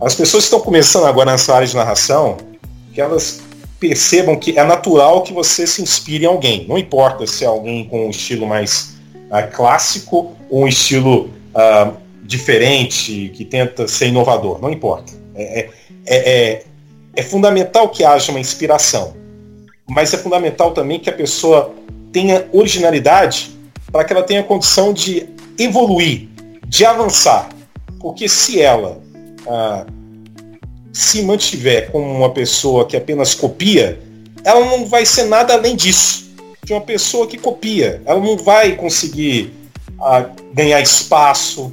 D: As pessoas estão começando agora nessa área de narração, que elas percebam que é natural que você se inspire em alguém. Não importa se é alguém com um estilo mais ah, clássico ou um estilo ah, diferente, que tenta ser inovador. Não importa. É, é- é- é fundamental que haja uma inspiração. Mas é fundamental também que a pessoa tenha originalidade para que ela tenha condição de evoluir, de avançar. Porque se ela ah, se mantiver como uma pessoa que apenas copia, ela não vai ser nada além disso. De uma pessoa que copia. Ela não vai conseguir ah, ganhar espaço,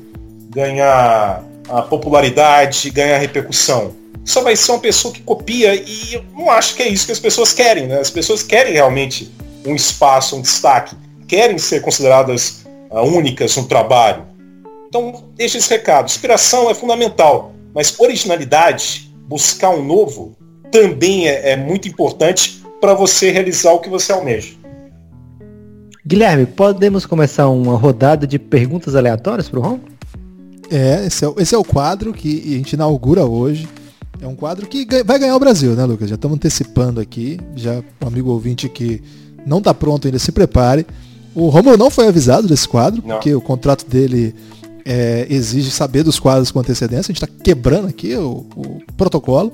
D: ganhar a popularidade, ganhar repercussão. Só vai ser uma pessoa que copia e eu não acho que é isso que as pessoas querem. Né? As pessoas querem realmente um espaço, um destaque. Querem ser consideradas ah, únicas no trabalho. Então, deixa esse recado. Inspiração é fundamental, mas originalidade, buscar um novo, também é, é muito importante para você realizar o que você almeja.
C: Guilherme, podemos começar uma rodada de perguntas aleatórias pro Romulo?
B: É, esse é, o- esse é o quadro que a gente inaugura hoje. É um quadro que vai ganhar o Brasil, né, Lucas? Já estamos antecipando aqui. Já um amigo ouvinte que não está pronto ainda, se prepare. O Romulo não foi avisado desse quadro,
D: Não.
B: porque o contrato dele é, exige saber dos quadros com antecedência. A gente está quebrando aqui o, o protocolo.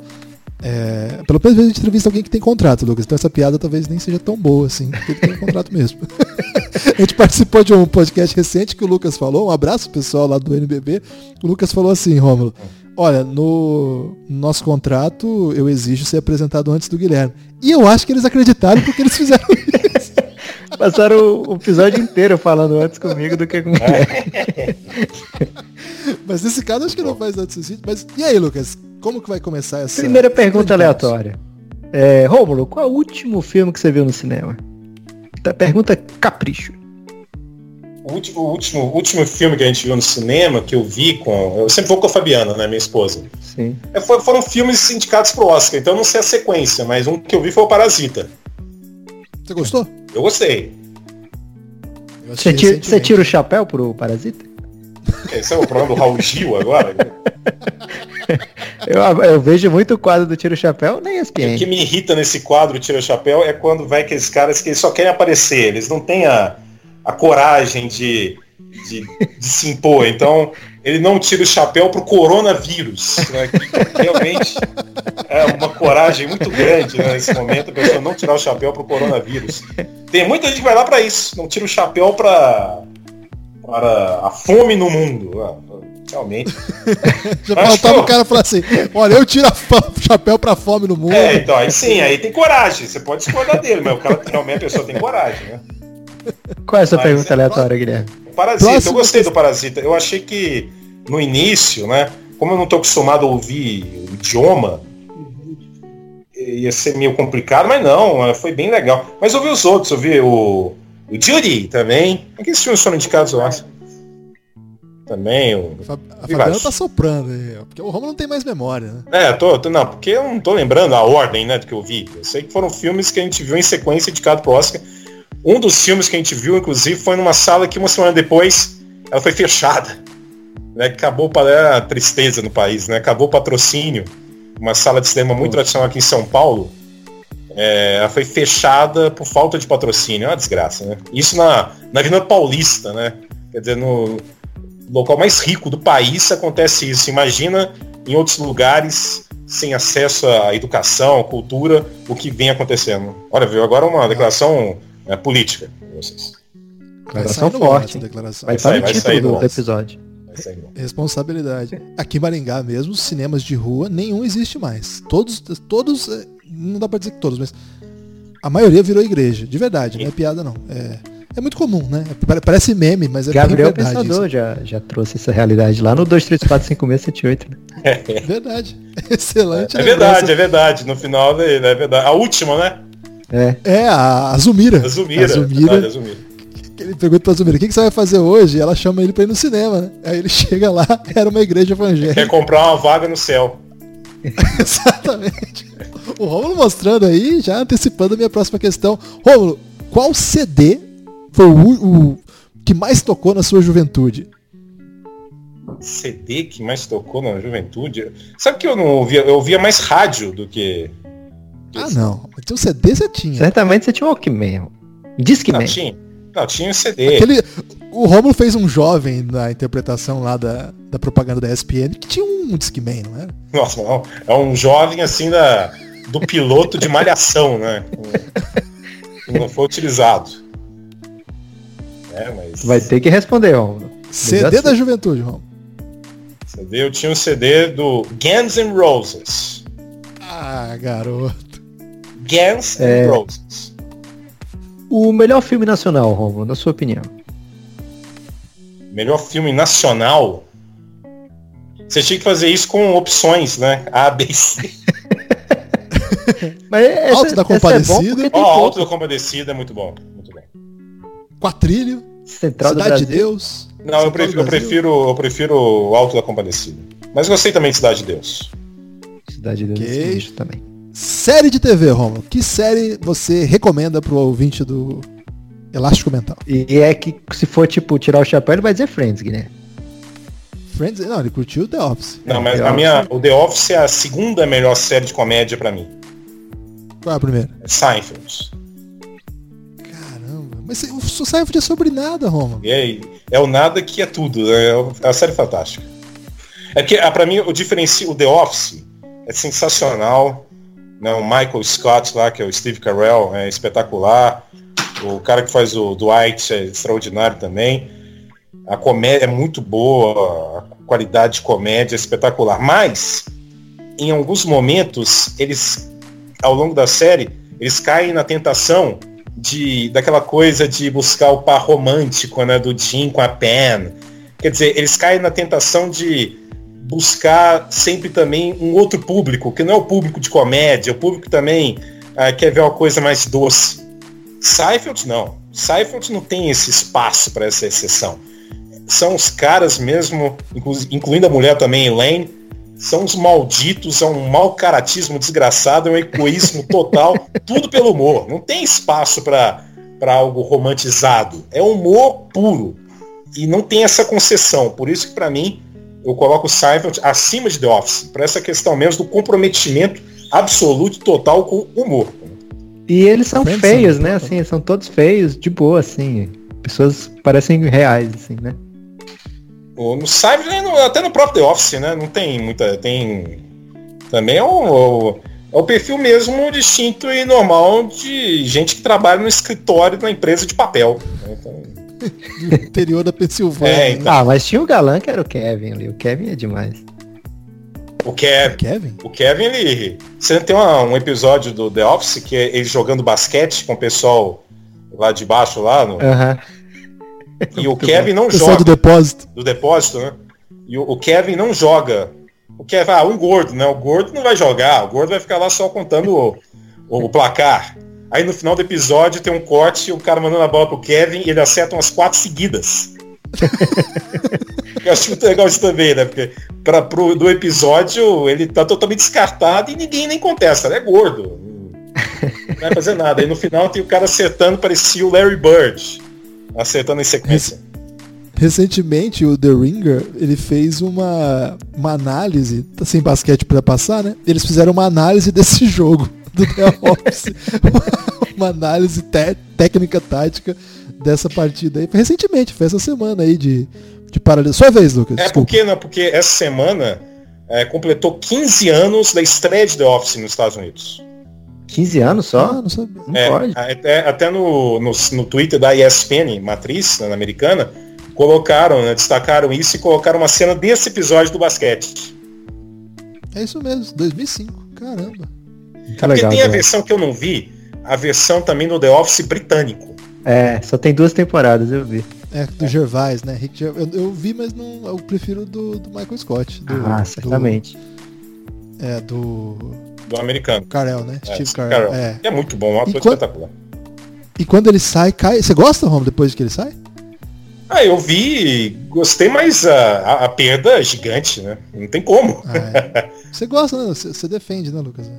B: É, pelo menos a gente entrevista alguém que tem contrato, Lucas. Então essa piada talvez nem seja tão boa assim, porque ele tem um contrato mesmo. *laughs* a gente participou de um podcast recente que o Lucas falou. Um abraço pessoal lá do NBB. O Lucas falou assim, Rômulo. Olha, no nosso contrato eu exijo ser apresentado antes do Guilherme. E eu acho que eles acreditaram porque eles fizeram *laughs* isso.
C: Passaram o, o episódio inteiro falando antes comigo do que com o Guilherme. *laughs*
B: Mas nesse caso acho que não faz tanto sentido. Mas e aí, Lucas? Como que vai começar essa.
C: Primeira pergunta aleatória. É, Rômulo, qual é o último filme que você viu no cinema? Tá, Pergunta capricho.
D: O último, o último, o último filme que a gente viu no cinema, que eu vi com. Eu sempre vou com a Fabiana, né, minha esposa.
C: Sim.
D: É, for- foram filmes indicados pro Oscar, então eu não sei a sequência, mas um que eu vi foi o Parasita.
B: Você gostou?
D: Eu gostei.
B: Eu
C: Você tira, você tira o chapéu pro Parasita?
D: Esse é o programa do Raul Gil agora. *laughs*
C: Eu, eu vejo muito o quadro do Tira o Chapéu na
D: O que
C: ESPN.
D: me irrita nesse quadro Tira Chapéu é quando vai aqueles caras que eles só querem aparecer, eles não têm a, a coragem de, de, de se impor. Então, ele não tira o chapéu pro coronavírus. né, que realmente é uma coragem muito grande né, nesse momento, a pessoa não tirar o chapéu pro coronavírus. Tem muita gente que vai lá para isso, não tira o chapéu para para a fome no mundo. Ah, realmente. *laughs*
B: Já faltava o cara falar assim, olha, eu tiro o chapéu pra fome no mundo.
D: É, então, aí sim, aí tem coragem. Você pode discordar dele, mas o cara realmente a pessoa tem coragem, né?
C: Qual é a sua mas, pergunta é, aleatória, Guilherme?
D: Parasita, Próximo eu gostei do Parasita. Eu achei que no início, né? Como eu não tô acostumado a ouvir o idioma, ia ser meio complicado, mas não, foi bem legal. Mas eu vi os outros, eu vi o, o Judy também. Aqueles filmes foram indicados, eu acho. Também. O...
B: A Fabiana tá soprando aí, porque o Romulo não tem mais memória, né?
D: É, tô, tô, não, porque eu não tô lembrando a ordem, né, do que eu vi. Eu sei que foram filmes que a gente viu em sequência indicado pro Oscar. Um dos filmes que a gente viu, inclusive, foi numa sala que uma semana depois ela foi fechada. Né, acabou para a tristeza no país, né? Acabou o patrocínio. Uma sala de cinema muito tradicional aqui em São Paulo. É, ela foi fechada por falta de patrocínio. É uma desgraça, né? Isso na, na Avenida Paulista, né? Quer dizer, no local mais rico do país acontece isso. Imagina em outros lugares sem acesso à educação, à cultura, o que vem acontecendo. Olha, viu? Agora uma declaração é, política. Vocês.
C: Declaração forte. Declaração. Vai, vai, vai sair do, do episódio.
B: Responsabilidade. Aqui em Maringá mesmo, os cinemas de rua, nenhum existe mais. Todos, todos, é, não dá pra dizer que todos, mas a maioria virou igreja. De verdade, não é piada não. É, é muito comum, né? Parece meme, mas é
C: Gabriel verdade. Pensador já, já trouxe essa realidade lá no 2345678, né?
B: É *laughs* verdade. Excelente.
D: É, é verdade, é verdade. No final é, é verdade. A última, né?
B: É. É, a Zumira.
D: A Zumira. A
B: Zumira. Verdade, a Zumira ele pergunta pra Zumira, o que, que você vai fazer hoje? E ela chama ele pra ir no cinema, né? Aí ele *laughs* chega lá, era uma igreja evangélica.
D: Quer comprar uma vaga no céu. *laughs*
B: Exatamente. O Romulo mostrando aí, já antecipando a minha próxima questão. Romulo, qual CD foi o, o que mais tocou na sua juventude?
D: CD que mais tocou na juventude? Sabe que eu não ouvia? Eu ouvia mais rádio do que.
B: Ah, não. Então CD você tinha.
C: Certamente você tinha um Walkman. Discman. Não,
D: tinha. Não, tinha um CD.
B: Aquele, o Romulo fez um jovem na interpretação lá da, da propaganda da ESPN que tinha um Discman, não era?
D: Nossa, não. É um jovem assim da, do piloto de malhação, né? não foi utilizado.
C: É, mas... Vai ter que responder, Romulo.
B: CD da juventude, Romulo.
D: CD, eu tinha um CD do Guns N' Roses.
B: Ah, garoto.
D: Guns N' é... Roses.
C: O melhor filme nacional, Romulo, na sua opinião?
D: Melhor filme nacional? Você tinha que fazer isso com opções, né? A, B, C. *laughs*
B: Mas essa, Alto da Compadecida.
D: É oh, Alto da Compadecida é muito bom. Muito bem.
B: Quatrilho.
C: Central
B: Cidade de Deus.
D: Não, eu prefiro, eu prefiro, eu prefiro o Alto da Compadecida. Mas gostei também de Cidade de Deus.
C: Cidade de Deus okay. também.
B: Série de TV, Romulo. Que série você recomenda pro ouvinte do Elástico Mental?
C: E é que se for, tipo, tirar o chapéu, ele vai dizer Friends, Guilherme.
B: Friends? Não, ele curtiu The Office.
D: Não, mas a minha, o The Office é a segunda melhor série de comédia para mim.
B: Qual é a primeira?
D: É Seinfeld.
B: Caramba, mas o Seinfeld é sobre nada, Roma.
D: É, é o nada que é tudo. É, é a série fantástica. É que, ah, para mim, o diferencia o The Office é sensacional. Né, o Michael Scott lá, que é o Steve Carell, é espetacular. O cara que faz o Dwight é extraordinário também. A comédia é muito boa, a qualidade de comédia é espetacular. Mas, em alguns momentos, eles, ao longo da série, eles caem na tentação de daquela coisa de buscar o par romântico, né, do Jim com a Pen. Quer dizer, eles caem na tentação de buscar sempre também um outro público, que não é o público de comédia, é o público também ah, quer ver uma coisa mais doce. Seinfeld não. Seinfeld não tem esse espaço para essa exceção. São os caras mesmo, inclu incluindo a mulher também, Elaine, são os malditos, é um mau caratismo desgraçado, é um egoísmo *laughs* total, tudo pelo humor. Não tem espaço para algo romantizado. É humor puro. E não tem essa concessão. Por isso que para mim eu coloco o Seinfeld acima de The Office, para essa questão mesmo do comprometimento absoluto total com o humor.
C: E eles são Friends feios, né? Assim, são todos feios, de boa, assim. Pessoas parecem reais, assim, né?
D: No Seinfeld, até no próprio The Office, né? Não tem muita. Tem. Também é um, É o perfil mesmo distinto e normal de gente que trabalha no escritório da empresa de papel. né? Então, *laughs*
B: Do interior da Pensilvânia.
D: É, então.
C: Ah, mas tinha o galã que era o Kevin ali. O Kevin é demais.
D: o Kevin,
B: Kevin?
D: o Kevin, ele. Você tem uma- um episódio do The Office que é ele jogando basquete com o pessoal lá de baixo lá, no-
C: Aham.
D: e o Kevin não
B: Pessoal
D: joga
B: do depósito.
D: do depósito, né? E o, o Kevin não joga. O Kevin, ah, um gordo, né? O gordo não vai jogar, o gordo vai ficar lá só contando o, o- o placar. Aí no final do episódio tem um corte, o cara mandando a bola pro Kevin e ele acerta umas quatro seguidas. *laughs* Eu acho muito legal isso também, né? Porque pra, pro, do episódio ele tá totalmente descartado e ninguém nem contesta, ele é gordo. Não vai fazer nada. Aí no final tem o cara acertando, parecia o Larry Bird. Acertando em sequência.
B: Recentemente, o The Ringer, ele fez uma, uma análise, tá sem basquete pra passar, né? Eles fizeram uma análise *laughs* desse jogo do The Office. *laughs* uma análise té- técnica, tática dessa partida aí. Foi recentemente, foi essa semana aí de, de paralelo. Sua vez, Lucas.
D: É
B: desculpa.
D: porque, né, porque essa semana é, completou 15 anos da estreia de The Office nos Estados Unidos.
C: 15 anos
B: Ah,
C: só?
B: não sabia.
C: Não
D: É,
C: pode.
D: até até no, no, no Twitter da ESPN, matriz né, americana, colocaram, né, destacaram isso e colocaram uma cena desse episódio do basquete.
B: É isso mesmo, 2005. Caramba.
C: Tá
D: Porque
C: legal.
D: tem a versão que eu não vi, a versão também do The Office britânico.
C: É, só tem duas temporadas, eu vi.
B: É do Gervais, né? Rick Gervais. Eu, eu vi, mas não, eu prefiro do, do Michael Scott. Do,
C: ah,
B: do-
C: certamente.
B: é, do
D: Do americano.
B: Carell, né?
D: É,
B: Steve Carell.
D: Carell.
B: É.
D: É muito bom, um
B: E quando-
D: espetacular.
B: E quando ele sai, cai. Você gosta, Rom, depois que ele sai?
D: Ah, eu vi, gostei, mas a, a, a perda é gigante, né? Não tem como.
B: Ah, é. *laughs* Você gosta, né? Você, você defende, né, Lucas?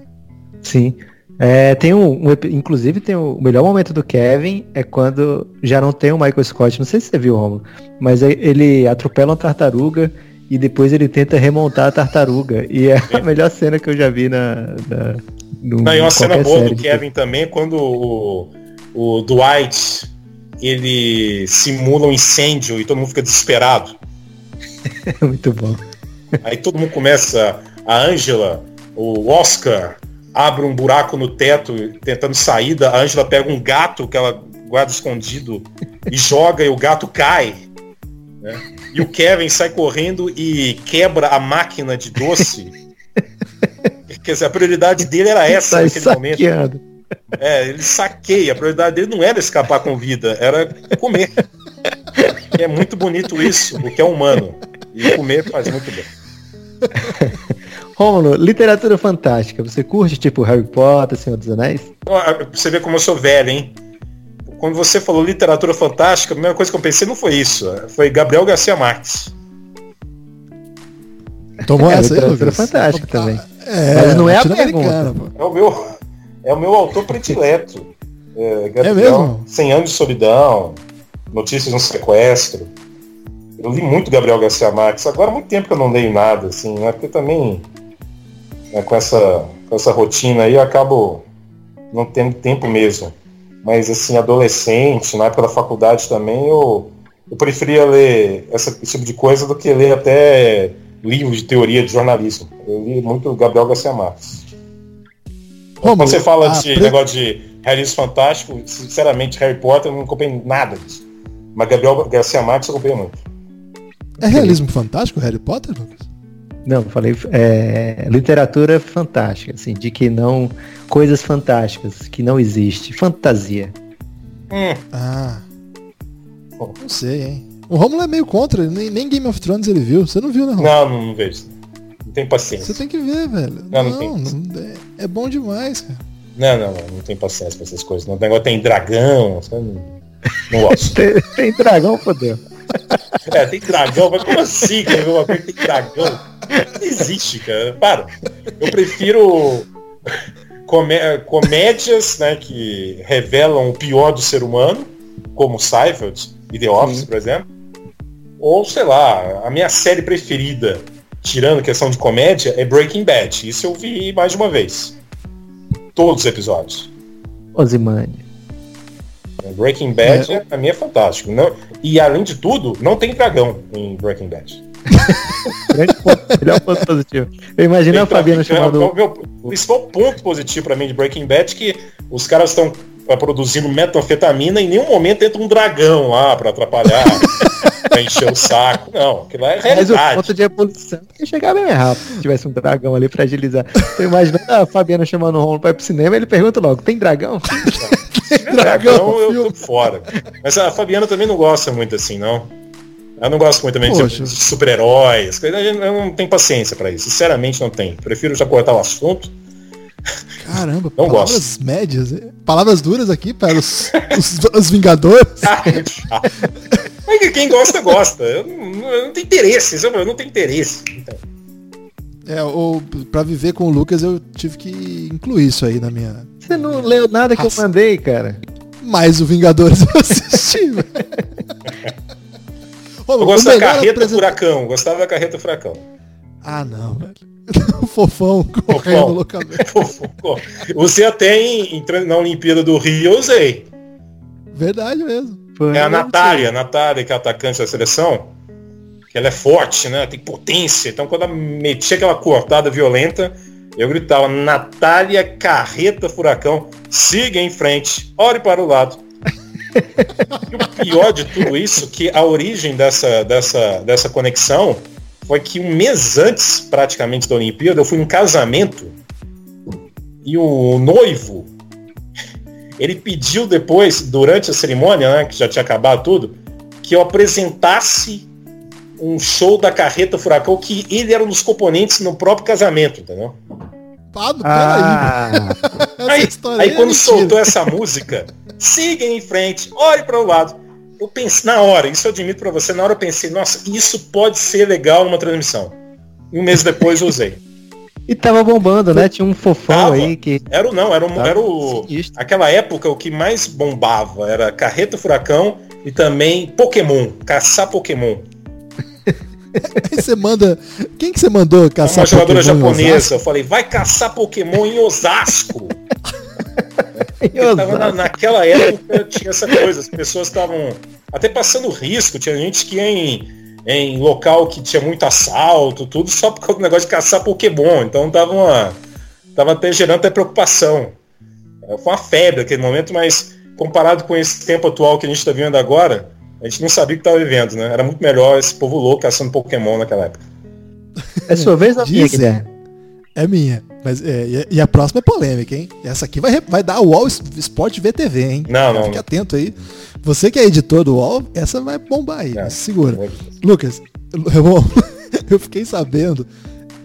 C: Sim. É, tem um, um inclusive tem o, o melhor momento do Kevin é quando já não tem o Michael Scott, não sei se você viu, Romulo, mas ele atropela uma tartaruga e depois ele tenta remontar a tartaruga. E é a melhor cena que eu já vi na. na no,
D: Não, e uma cena boa do Kevin também é quando o, o Dwight ele simula um incêndio e todo mundo fica desesperado. *laughs*
C: Muito bom.
D: Aí todo mundo começa, a Angela, o Oscar, abre um buraco no teto tentando saída, a Angela pega um gato que ela guarda escondido e joga e o gato cai. né? E o Kevin sai correndo e quebra a máquina de doce. Quer dizer, a prioridade dele era essa
C: Sai
D: naquele momento.
C: saqueando.
D: É, ele saqueia. A prioridade dele não era escapar com vida, era comer. E é muito bonito isso, porque é humano. E comer faz muito bem. *laughs*
C: Rômulo, literatura fantástica. Você curte tipo Harry Potter, Senhor dos Anéis?
D: Você vê como eu sou velho, hein? Quando você falou literatura fantástica, a primeira coisa que eu pensei não foi isso. Foi Gabriel Garcia Marques.
B: Tomou
C: É,
B: essa
C: literatura fantástica também.
B: É,
C: Mas não é a
B: pô.
D: É o meu, é o meu autor predileto. É, Gabriel,
B: mesmo?
D: 100 anos de solidão, Notícias de um sequestro. Eu li muito Gabriel Garcia Marques. Agora há muito tempo que eu não leio nada, assim, né? Porque também né, com, essa, com essa rotina aí eu acabo não tendo tempo mesmo. Mas assim, adolescente, na época da faculdade também, eu, eu preferia ler essa, esse tipo de coisa do que ler até livros de teoria de jornalismo. Eu li muito Gabriel Garcia Marques.
B: Romulo,
D: Quando você fala de
B: pre-
D: negócio de Harry Fantástico, sinceramente, Harry Potter eu não acompanhei nada disso. Mas Gabriel Garcia Marques eu acompanhei muito.
B: É realismo fantástico Harry Potter, Lucas?
C: Não, falei é, literatura fantástica, assim, de que não. Coisas fantásticas, que não existe. Fantasia.
D: Hum,
B: Ah. Não sei, hein? O Romulo é meio contra, nem, nem Game of Thrones ele viu. Você não viu, né, Romulo?
D: não, não, não vejo. Não
B: Você
D: paciência.
B: tem que ver, velho.
D: Não,
B: Não,
D: não tem.
B: não- é, é bom demais, cara.
D: Não, não, não, não tenho paciência pra essas coisas. Não. O negócio tem dragão, sabe? não, gosto. *laughs*
C: Tem, tem dragão, fodeu.
D: É, tem dragão, mas como assim, cara? Uma coisa que tem dragão? Não existe, cara. Para. Eu prefiro comé- comédias né, que revelam o pior do ser humano, como Seinfeld e The Office, por exemplo. Ou, sei lá, a minha série preferida, tirando questão de comédia, é Breaking Bad. Isso eu vi mais de uma vez. Todos os episódios.
C: Ozymandias.
D: Breaking Bad,
B: É.
D: pra mim, é fantástico. Não, e além de tudo, não tem dragão em Breaking Bad. *laughs*
C: Grande ponto Ele é um ponto positivo. Eu imagino a Fabiana chamando...
D: O meu principal ponto positivo pra mim de Breaking Bad é que os caras estão produzindo metanfetamina e em nenhum momento entra um dragão lá pra atrapalhar, *laughs* pra encher o saco. Não, aquilo lá é realidade.
C: Mas o ponto de evolução ia chegar bem rápido se tivesse um dragão ali pra agilizar. Eu imagino a Fabiana chamando o Romulo pra ir pro cinema ele pergunta logo, tem dragão?
D: Se tiver *laughs* dragão, eu tô fora. Mas a Fabiana também não gosta muito assim, não. Eu não gosto muito também Poxa. de super-heróis. Eu não tenho paciência para isso. Sinceramente, não tenho. Prefiro já cortar o assunto.
B: Caramba, não palavras gosto. médias. Palavras duras aqui para os, os, os Vingadores. *laughs*
D: Mas quem gosta, gosta. Eu não, eu não tenho interesse. Eu não tenho interesse. Então.
B: É, ou pra viver com o Lucas eu tive que incluir isso aí na minha.
C: Você não leu nada que Raça. eu mandei, cara.
B: Mas o Vingadores eu assisti, *laughs*
D: eu gosto da carreta apresenta... furacão. Gostava da carreta furacão.
B: Ah, não, velho. *laughs* fofão correndo loucamente. *laughs*
D: Você até em, em, na Olimpíada do Rio eu usei.
B: Verdade mesmo.
D: Foi é a Natália, a Natália, que é atacante da seleção. Que ela é forte, né? Tem potência. Então quando ela metia aquela cortada violenta, eu gritava, Natália Carreta Furacão, siga em frente, ore para o lado. E o pior de tudo isso, que a origem dessa, dessa, dessa conexão foi que um mês antes, praticamente, da Olimpíada, eu fui em um casamento e o noivo, ele pediu depois, durante a cerimônia, né, que já tinha acabado tudo, que eu apresentasse um show da Carreta Furacão, que ele era um dos componentes no próprio casamento, entendeu?
B: Pablo, ah. *laughs*
D: aí, aí é quando soltou essa música, siga em frente, olhe para o lado. Eu pensei, na hora, isso eu admito para você, na hora eu pensei, nossa, isso pode ser legal numa transmissão. E um mês depois eu usei.
C: E tava bombando, né? Tinha um fofão tava. aí que.
D: Era o não, era, um, era o. Sinistro. Aquela época o que mais bombava era Carreta Furacão e também Pokémon, caçar Pokémon.
B: Aí você manda. Quem que você mandou caçar
D: Uma jogadora Pokémon japonesa. Eu falei, vai caçar Pokémon em Osasco. *laughs* *laughs* Na, naquela época tinha essa coisa, as pessoas estavam até passando risco, tinha gente que ia em, em local que tinha muito assalto, tudo só por causa do negócio de caçar Pokémon. Então tava, uma, tava até gerando até preocupação. É, foi uma febre naquele momento, mas comparado com esse tempo atual que a gente está vivendo agora, a gente não sabia o que estava vivendo, né? Era muito melhor esse povo louco caçando Pokémon naquela época.
C: É sua vez ou minha,
B: É minha. Mas, é, e a próxima é polêmica, hein? Essa aqui vai, vai dar o UOL Sport VTV, hein?
D: Não, não.
B: Fique atento aí. Você que é editor do UOL, essa vai bombar aí. É, segura. Lucas, *laughs* eu, eu fiquei sabendo,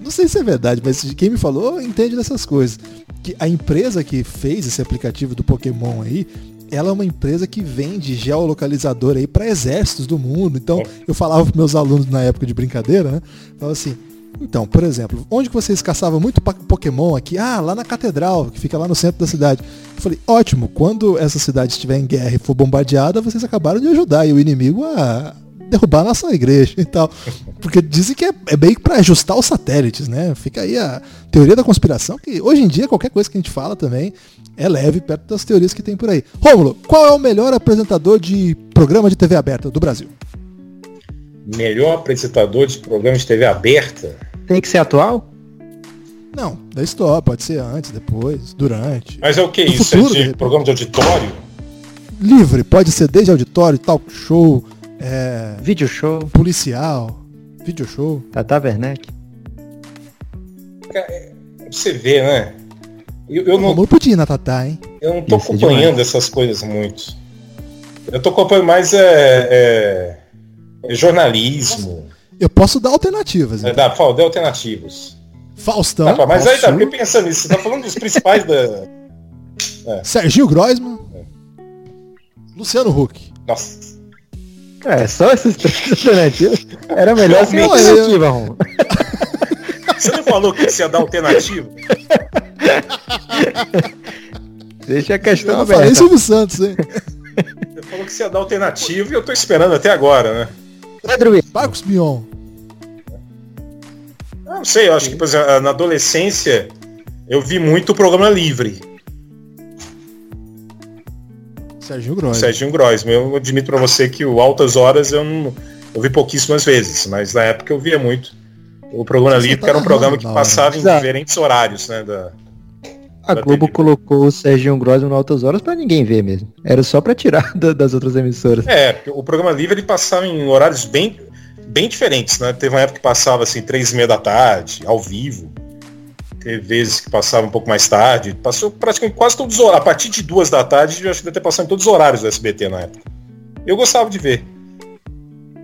B: não sei se é verdade, mas quem me falou entende dessas coisas. Que a empresa que fez esse aplicativo do Pokémon aí, ela é uma empresa que vende geolocalizador aí para exércitos do mundo. Então, eu falava para meus alunos na época de brincadeira, né? Falava assim, então, por exemplo, onde que vocês caçavam muito Pokémon aqui? Ah, lá na Catedral, que fica lá no centro da cidade. Eu falei, ótimo, quando essa cidade estiver em guerra e for bombardeada, vocês acabaram de ajudar e o inimigo a derrubar a nossa igreja e tal. Porque dizem que é, é bem para ajustar os satélites, né? Fica aí a teoria da conspiração, que hoje em dia qualquer coisa que a gente fala também é leve perto das teorias que tem por aí. Rômulo, qual é o melhor apresentador de programa de TV aberta do Brasil?
D: Melhor apresentador de programa de TV aberta?
C: Tem que ser atual?
B: Não, da história, pode ser antes, depois, durante.
D: Mas é o que isso? Futuro, é de programa de auditório?
B: Livre, pode ser desde auditório, talk show, é...
C: Vídeo show.
B: Policial, vídeo show.
C: Tata Werneck.
D: É, você vê, né? Eu, eu
B: não. podia ir na Tatá, hein?
D: Eu não tô acompanhando essas coisas muito. Eu tô acompanhando mais é, é, é jornalismo.
B: Eu posso dar alternativas.
D: É, dá, fala, dê alternativas.
B: Faustão.
D: Dá, mas aí tá, fiquei pensando nisso. Você tá falando dos principais da.
B: É. Serginho Groisman. É. Luciano Huck.
D: Nossa.
C: É, só essas três *laughs* alternativas. Era melhor ser alternativa, Rom.
D: Você não falou que você ia dar alternativa? *laughs*
C: Deixa a questão
B: eu
C: aberta.
B: Falei Silvio Santos, hein?
D: Você falou que você ia dar alternativa e eu tô esperando até agora, né?
B: Pedro Marcos Bion.
D: Não sei, eu acho que exemplo, na adolescência eu vi muito o programa livre.
B: Serginho Gross.
D: Serginho Gross. Eu admito para você que o Altas Horas eu, não, eu vi pouquíssimas vezes, mas na época eu via muito. O programa
B: Você
D: livre
B: tá
D: era um programa que
B: não,
D: passava em diferentes horários, né? Da...
C: A Globo colocou o Serginho Grosman no Altas Horas pra ninguém ver mesmo. Era só pra tirar *laughs* da- das outras emissoras.
D: É, porque o programa livre ele passava em horários bem, bem diferentes, né? Teve uma época que passava assim, três e meia da tarde, ao vivo. Teve vezes que passava um pouco mais tarde. Passou praticamente quase todos os horários. A partir de duas da tarde, eu acho que deve ter passado em todos os horários do SBT na época. Eu gostava de ver.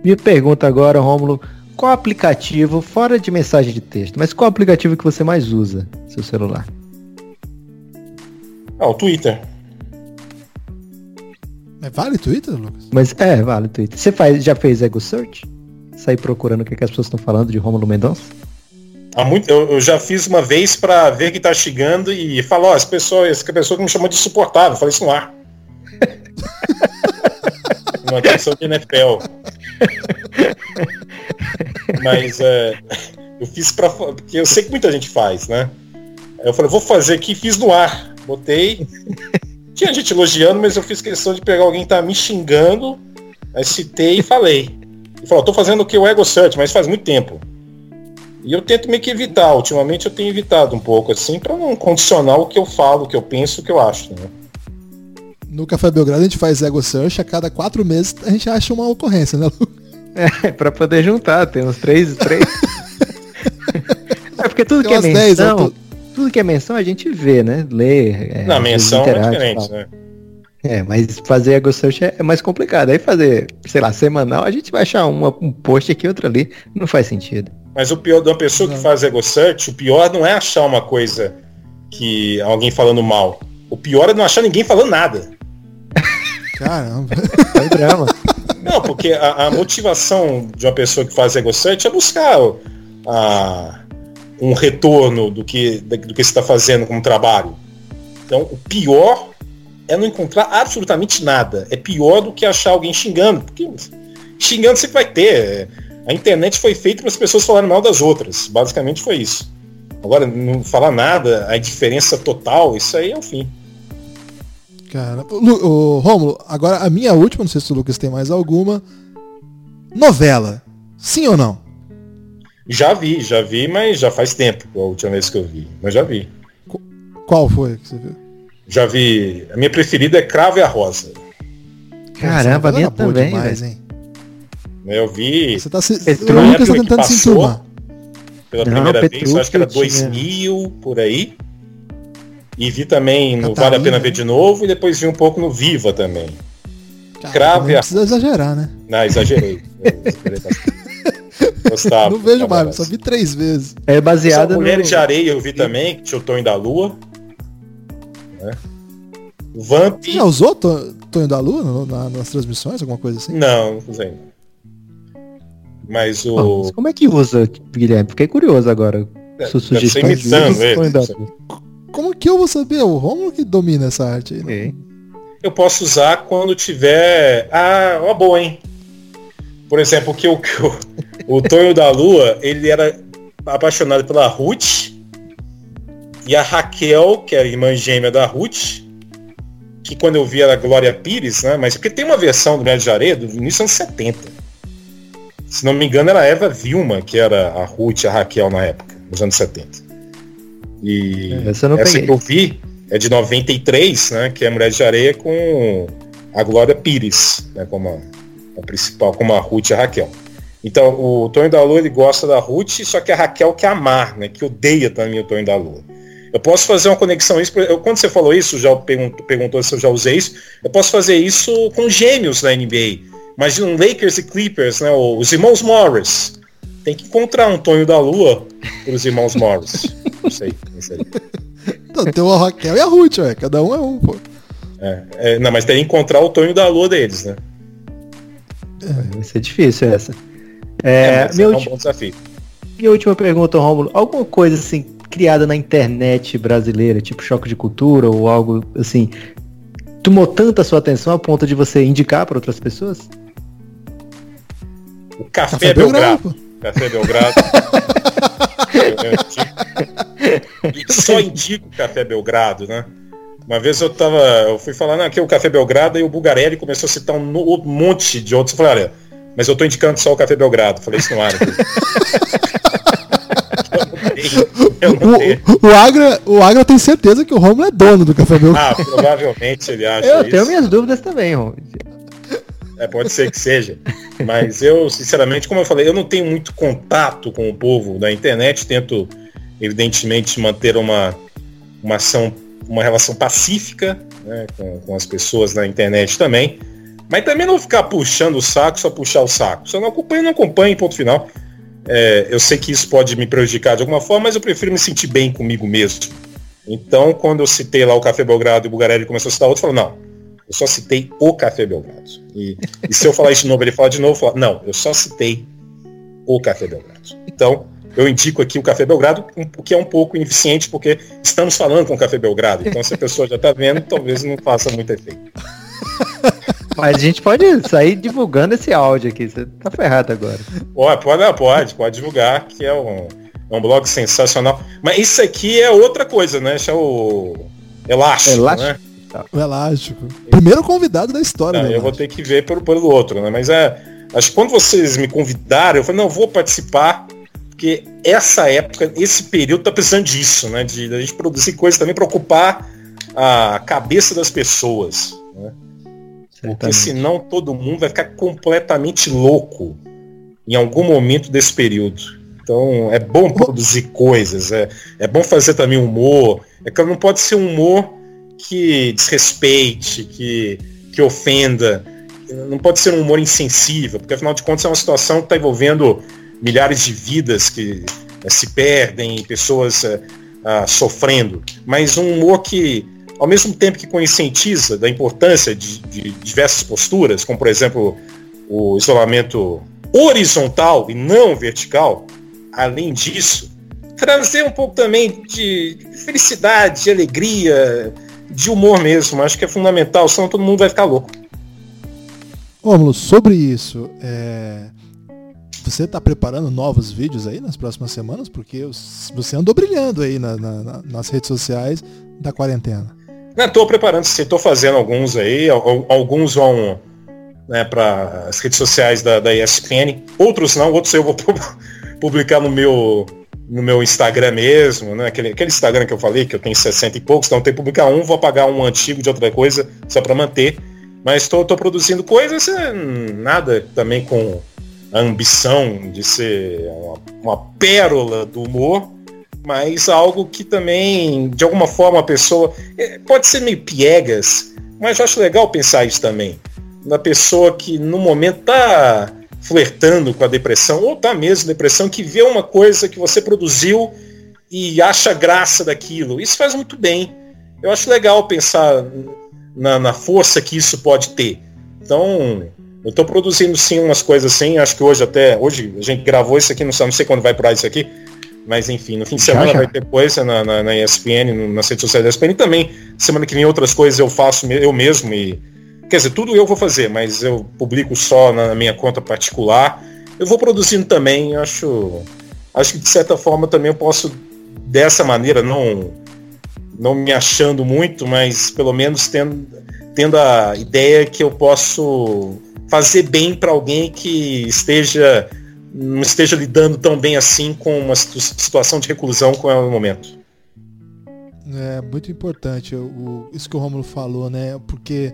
C: Me pergunta agora, Rômulo, qual aplicativo, fora de mensagem de texto, mas qual aplicativo que você mais usa no seu celular?
D: Ah, o Twitter.
B: É vale Twitter, Lucas?
C: Mas é, vale, Twitter. Você faz, já fez Ego Search? Sair procurando o que, que as pessoas estão falando de Rômulo Mendonça?
D: Há muito, eu, eu já fiz uma vez pra ver que tá chegando e falar, ó, essa pessoa, essa pessoa que me chamou de insuportável, eu falei isso no ar. *laughs* uma questão de NFL. Mas é, eu fiz pra. Porque eu sei que muita gente faz, né? Aí eu falei, vou fazer aqui, fiz no ar. Botei. Tinha gente elogiando, mas eu fiz questão de pegar alguém que tá me xingando, aí citei e falei. E falou, tô fazendo o que? O Ego Search, mas faz muito tempo. E eu tento meio que evitar. Ultimamente eu tenho evitado um pouco, assim, para não condicionar o que eu falo, o que eu penso, o que eu acho. Né?
B: No Café Belgrado a gente faz Ego Search, a cada quatro meses a gente acha uma ocorrência, né, Lucas?
C: É, pra poder juntar, tem uns três, três. *laughs* é porque tudo
B: Tem
C: que é menção,
B: eu tô-
C: tudo que é menção a gente vê, né? Lê. É,
D: menção é
C: interage
D: diferente,
C: tal.
D: né?
C: É, mas fazer Ego Search é, é mais complicado. Aí fazer, sei lá, semanal, a gente vai achar uma, um post aqui, outro ali. Não faz sentido.
D: Mas o pior de uma pessoa que
B: Não.
D: faz ego search, o pior não é achar uma coisa que alguém falando mal. O pior é não achar ninguém falando nada. *laughs*
B: Caramba.
C: É drama.
D: Não, porque a, a motivação de uma pessoa que faz ego search é buscar a- um retorno do que, do que você está fazendo como trabalho. Então, o pior é não encontrar absolutamente nada. É pior do que achar alguém xingando. Porque xingando sempre vai ter. A internet foi feita para as pessoas falarem mal das outras. Basicamente foi isso. Agora, não falar nada, a indiferença total, isso aí é o fim.
B: Cara, Lu, ô, Rômulo, agora a minha última, não sei se o Lucas tem mais alguma. Novela. Sim ou não?
D: Já vi, já vi, mas já faz tempo a última vez que eu vi. Mas já vi.
B: Qual foi que você viu?
D: Já vi. A minha preferida é Cravo e a Rosa.
C: Caramba, a
B: Essa novela
C: minha também,
B: demais, hein?
D: Eu vi
B: Você tá se...
C: Petrucci.
B: O Lucas tá tentando se
D: passou.
B: enturmar.
D: pela
C: Não,
D: primeira vez,
C: Petrucci
D: eu acho que era
C: eu tinha.
D: 2000, por aí. E vi também no Vale a. Pena Ver de Novo e depois vi um pouco no Viva também.
B: Cara,
D: Cravo
B: não
D: e a-
B: precisa exagerar, né?
D: Não, exagerei. Eu. Gostava.
B: não vejo mais, só vi três vezes.
C: É baseada no...
D: Mulheres de Areia eu vi também, que tinha o Tonho da Lua. Né? Vamp.
B: Você já usou To- Tonho da Lua no- na- nas transmissões, alguma coisa assim?
D: Não, não usei. Mas
C: Pô,
D: o.
C: mas como é que usa, Guilherme? Fiquei curioso agora. Sua
D: Deve ser
C: sugestão de
D: imitando
C: uso,
D: ele.
B: Como que eu vou saber? O Rômulo que domina essa arte aí. né?
C: Ok.
D: eu posso usar quando tiver. Ah, uma boa, hein? Por exemplo, que o, que o, o Tonho da Lua, ele era apaixonado pela Ruth e a Raquel, que é a irmã gêmea da Ruth, que quando eu vi era a Glória Pires, né? Mas porque tem uma versão do Médio de Areia do início dos anos 70. Se não me engano, era a Eva Vilma, que era a Ruth e a Raquel na época, nos anos 70. E
C: Essa
D: essa que eu vi é de 93, né? Que é Mulher de Areia com a Glória Pires, né? Como a, a principal, como a Ruth e a Raquel. Então, o Tonho da Lua ele gosta da Ruth, só que a Raquel quer amar, né? Que odeia também o Tonho da Lua. Eu posso fazer uma conexão isso. eu- quando você falou isso, já perguntou, perguntou se eu já usei isso. Eu posso fazer isso com gêmeos na NBA. Imagina um Lakers e Clippers, né? Os irmãos Morris. Tem que encontrar um Tonho da Lua para os irmãos Morris. *laughs* Não sei, não sei.
B: Então, tem o Raquel e a Ruth, ué. Cada um é um, pô.
D: É, é, não, mas tem que encontrar o Tonho da Lua deles, né?
C: Vai ser difícil essa.
D: É,
C: É, minha,
D: é um bom desafio.
C: minha última pergunta, Rômulo. Alguma coisa assim criada na internet brasileira, tipo choque de cultura ou algo assim, tomou tanta sua atenção a ponto de você indicar para outras pessoas?
D: O Café,
B: Café
D: Belgrado. Café Belgrado. Só indico o Café Belgrado, né? Uma vez eu tava. Eu fui falando aqui o Café Belgrado e o Bugarelli começou a citar um, um monte de outros. Eu falei, olha, mas eu tô indicando só o Café Belgrado. Falei isso no ar. *laughs*
B: O, o, Agra, o Agra tem certeza que o Romulo é dono do Café Belgrado.
D: Ah, provavelmente ele acha
C: Eu isso. tenho minhas dúvidas também, Romulo.
D: É, pode ser que seja. Mas eu, sinceramente, como eu falei, eu não tenho muito contato com o povo da internet, tento, evidentemente, manter uma, uma ação, uma relação pacífica né, com, com as pessoas na internet também. Mas também não ficar puxando o saco, só puxar o saco. Se eu não acompanho, não acompanho, ponto final. É, eu sei que isso pode me prejudicar de alguma forma, mas eu prefiro me sentir bem comigo mesmo. Então, quando eu citei lá o Café Belgrado e o Bugarelli começou a citar outro, falou, não, eu só citei o Café Belgrado. E, e se eu falar isso de novo, ele fala de novo, fala, não, eu só citei o Café Belgrado. Então, eu indico aqui o Café Belgrado, o que é um pouco ineficiente, porque estamos falando com o Café Belgrado. Então, se a pessoa já está vendo, talvez não faça muito efeito. *laughs*
C: Mas a gente pode sair divulgando esse áudio aqui. Você tá ferrado agora.
D: Pode, pode, pode, pode divulgar, que é um, é um blog sensacional. Mas isso aqui é outra coisa, né? Isso é o Elástico, Elástico. né?
B: O Elástico. Primeiro convidado da história,
D: é, Eu vou ter que ver pelo, pelo outro, né? Mas é. Acho que quando vocês me convidaram, eu falei, não, vou participar, porque essa época, esse período tá precisando disso, né? De, de a gente produzir coisas também para ocupar a cabeça das pessoas. Né? Porque senão todo mundo vai ficar completamente louco em algum momento desse período. Então é bom produzir coisas, é, é bom fazer também humor. É que não pode ser um humor que desrespeite, que, que ofenda. Não pode ser um humor insensível, porque afinal de contas é uma situação que está envolvendo milhares de vidas que é, se perdem, pessoas é, sofrendo. Mas um humor que, ao mesmo tempo que conscientiza da importância de, de diversas posturas, como por exemplo o isolamento horizontal e não vertical, além disso, trazer um pouco também de felicidade, de alegria, de humor mesmo. Acho que é fundamental, senão todo mundo vai ficar louco.
B: Rômulo, sobre isso, é... você está preparando novos vídeos aí nas próximas semanas? Porque você andou brilhando aí na, na, nas redes sociais da quarentena.
D: Estou preparando, estou fazendo alguns aí, alguns vão né, para as redes sociais da, da ESPN, outros não, outros eu vou *laughs* publicar no meu no meu Instagram mesmo, né? Aquele, aquele Instagram que eu falei, que eu tenho 60 e poucos, então tem que publicar um, vou apagar um antigo de outra coisa, só para manter. Mas estou produzindo coisas, é, nada também com a ambição de ser uma, uma, pérola do humor, mas algo que também, de alguma forma, a pessoa. É, pode ser meio piegas, mas eu acho legal pensar isso também. Na pessoa que no momento tá flertando com a depressão, ou tá mesmo depressão, que vê uma coisa que você produziu e acha graça daquilo. Isso faz muito bem. Eu acho legal pensar na, na força que isso pode ter. Então, eu estou produzindo sim umas coisas assim, acho que hoje até, hoje a gente gravou isso aqui, não sei, não sei quando vai para isso aqui, mas enfim, no fim de semana já, já. vai ter coisa na, na, na ESPN, nas redes sociais da ESPN, e também semana que vem outras coisas eu faço eu mesmo e Quer dizer, tudo eu vou fazer, mas eu publico só na minha conta particular. Eu vou produzindo também, acho. Acho que de certa forma também eu posso, dessa maneira, não, não me achando muito, mas pelo menos tendo, tendo a ideia que eu posso fazer bem para alguém que esteja não esteja lidando tão bem assim com uma situação de reclusão com o momento.
B: É muito importante o, isso que o Romulo falou, né? Porque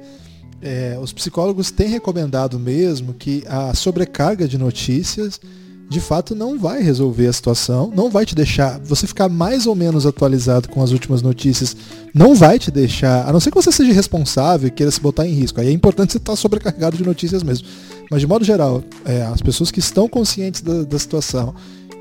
B: é, os psicólogos têm recomendado mesmo que a sobrecarga de notícias de fato não vai resolver a situação, não vai te deixar, você ficar mais ou menos atualizado com as últimas notícias, não vai te deixar, a não ser que você seja responsável e queira se botar em risco. Aí é importante você estar sobrecarregado de notícias mesmo. Mas de modo geral, é, as pessoas que estão conscientes da, da situação,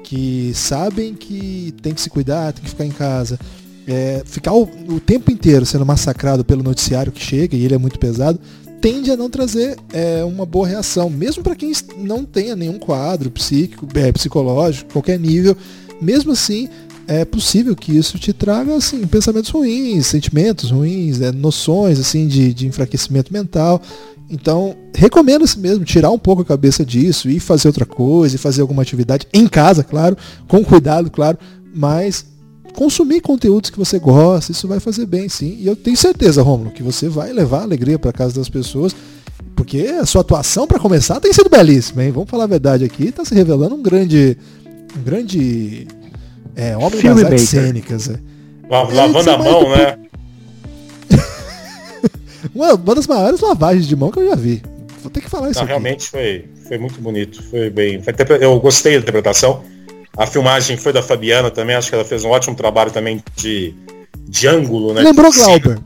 B: que sabem que tem que se cuidar, tem que ficar em casa, é, ficar o, o, tempo inteiro sendo massacrado pelo noticiário que chega, e ele é muito pesado, tende a não trazer é, uma boa reação, mesmo para quem não tenha nenhum quadro psíquico, é, psicológico, qualquer nível, mesmo assim é possível que isso te traga assim pensamentos ruins, sentimentos ruins, é, noções assim de, de enfraquecimento mental. Então, recomendo-se mesmo tirar um pouco a cabeça disso e fazer outra coisa, e fazer alguma atividade em casa, claro, com cuidado, claro, mas consumir conteúdos que você gosta, isso vai fazer bem, sim. E eu tenho certeza, Romulo, que você vai levar alegria para casa das pessoas, porque a sua atuação, para começar, tem sido belíssima, hein? Vamos falar a verdade aqui, está se revelando um grande, um grande É, homem
C: Filme
B: das artes cênicas. É.
D: Lavando a mão, né?
B: Uma, uma das maiores lavagens de mão que eu já vi. Vou ter que falar isso
D: Não, realmente foi, foi muito bonito. Foi bem. eu gostei da interpretação. A filmagem foi da Fabiana também, acho que ela fez um ótimo trabalho também de, de ângulo, né?
B: Lembrou. Glauber.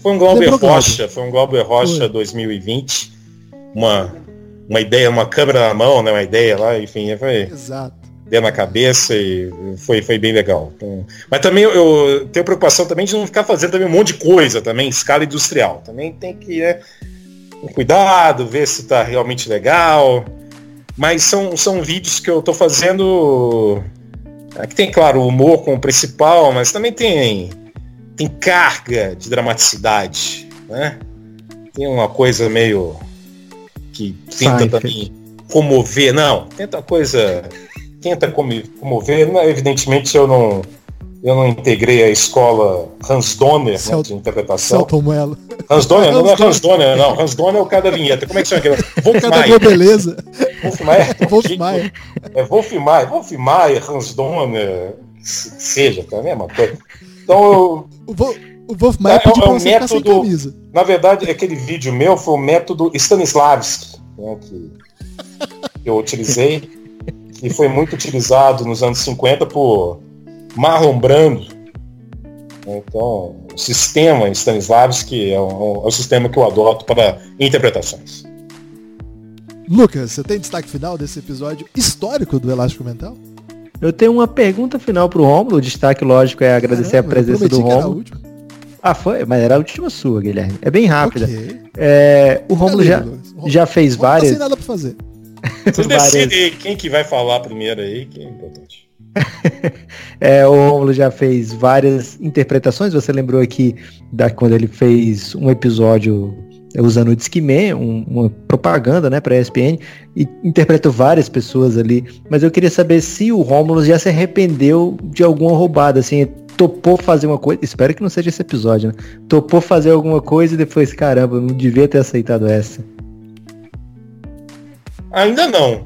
D: Foi um Glauber
B: Lembrou Glauber.
D: Rocha, foi um Glauber Rocha
B: Foi.
D: 2020. Uma, uma ideia, uma câmera na mão, né? Uma ideia lá, enfim, foi
B: Exato.
D: Deu na cabeça e foi, foi bem legal. Então, mas também eu, eu tenho preocupação também de não ficar fazendo também um monte de coisa também, em escala industrial. Também tem que, né, com cuidado, ver se tá realmente legal. Mas são, são vídeos que eu tô fazendo. Aqui tem, claro, o humor como principal, mas também tem, tem carga de dramaticidade, né? Tem uma coisa meio que tenta também comover, não, tenta uma coisa tenta comover. Não, evidentemente eu não, eu não integrei a escola Hans Donner né, de interpretação.
B: Celton Mello.
D: Hans Donner, não, não é
B: Hans
D: Donner, não. Hans Donner é o cara da vinheta. Como é que chama aquele? *laughs*
B: Cada
D: Wolfmaier.
B: beleza.
D: Wolfmaier. *laughs*
B: Wolfmaier.
D: É Wolfmaier. Wolfmaier, Hans Donner, se- seja, tá a mesma coisa. Então, eu,
B: O, Wolf Maia
D: É, é um método- na verdade, aquele vídeo meu foi o método Stanislavski, né, que eu utilizei, que foi muito utilizado nos anos 50 por Marlon Brando. Então, o sistema Stanislavski é o, é o sistema que eu adoto para interpretações.
B: Lucas, você tem destaque final desse episódio histórico do Elástico Mental?
C: Eu tenho uma pergunta final pro Rômulo. O destaque, lógico, é agradecer
B: Caramba,
C: a presença
B: eu
C: do
B: prometi que era a
C: Rômulo.
B: última.
C: Ah, foi? Mas era a última sua, Guilherme. É bem rápida.
B: Ok.
C: É, o Rômulo
B: Fica
C: já, já fez
B: tá
C: várias.
B: sem nada pra fazer.
D: Vocês decidem aí quem que vai falar primeiro aí, que é importante. *laughs*
C: É, o Rômulo já fez várias interpretações. Você lembrou aqui da quando ele fez um episódio usando o Discman, um, uma propaganda, né, para ESPN, e interpretou várias pessoas ali. Mas eu queria saber se o Rômulo já se arrependeu de alguma roubada, assim, topou fazer uma coisa. Espero que não seja esse episódio, né? Topou fazer alguma coisa e depois, caramba, não devia ter aceitado essa.
D: Ainda não.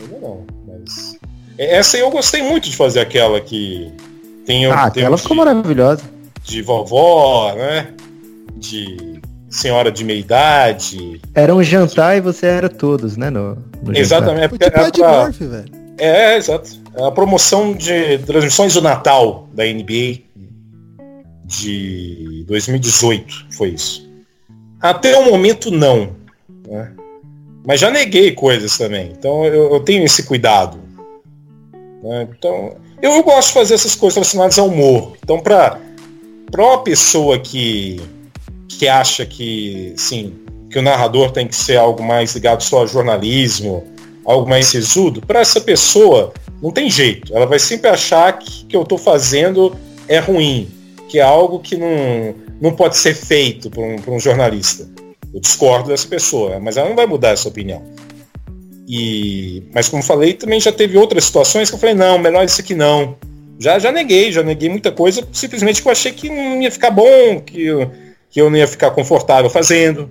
D: Ainda não. Mas. Essa aí eu gostei muito de fazer aquela que tem,
C: Ah, aquela
D: de,
C: ficou maravilhosa.
D: de vovó, né? De senhora de meia idade.
C: Era um jantar e você era todos, né? No, no jantar.
D: Exatamente.
B: Foi
D: É,
B: tipo Ed
D: pra-
B: Murphy, velho.
D: é, exato. É a promoção de transmissões do Natal da NBA de 2018 foi isso. Até o momento não. né? Mas já neguei coisas também. Então eu, eu tenho esse cuidado. né? Então, eu, eu gosto de fazer essas coisas relacionadas ao humor. Então, para uma pessoa que, que acha que, sim, que o narrador tem que ser algo mais ligado só a jornalismo, algo mais sisudo, para essa pessoa não tem jeito. Ela vai sempre achar que que eu estou fazendo é ruim, que é algo que não, não pode ser feito por um, por um jornalista. Eu discordo dessa pessoa, mas ela não vai mudar essa opinião. E, mas como falei, também já teve outras situações que eu falei, não, melhor isso aqui não. Já, já neguei, já neguei muita coisa, simplesmente que eu achei que não ia ficar bom, que eu, que eu não ia ficar confortável fazendo.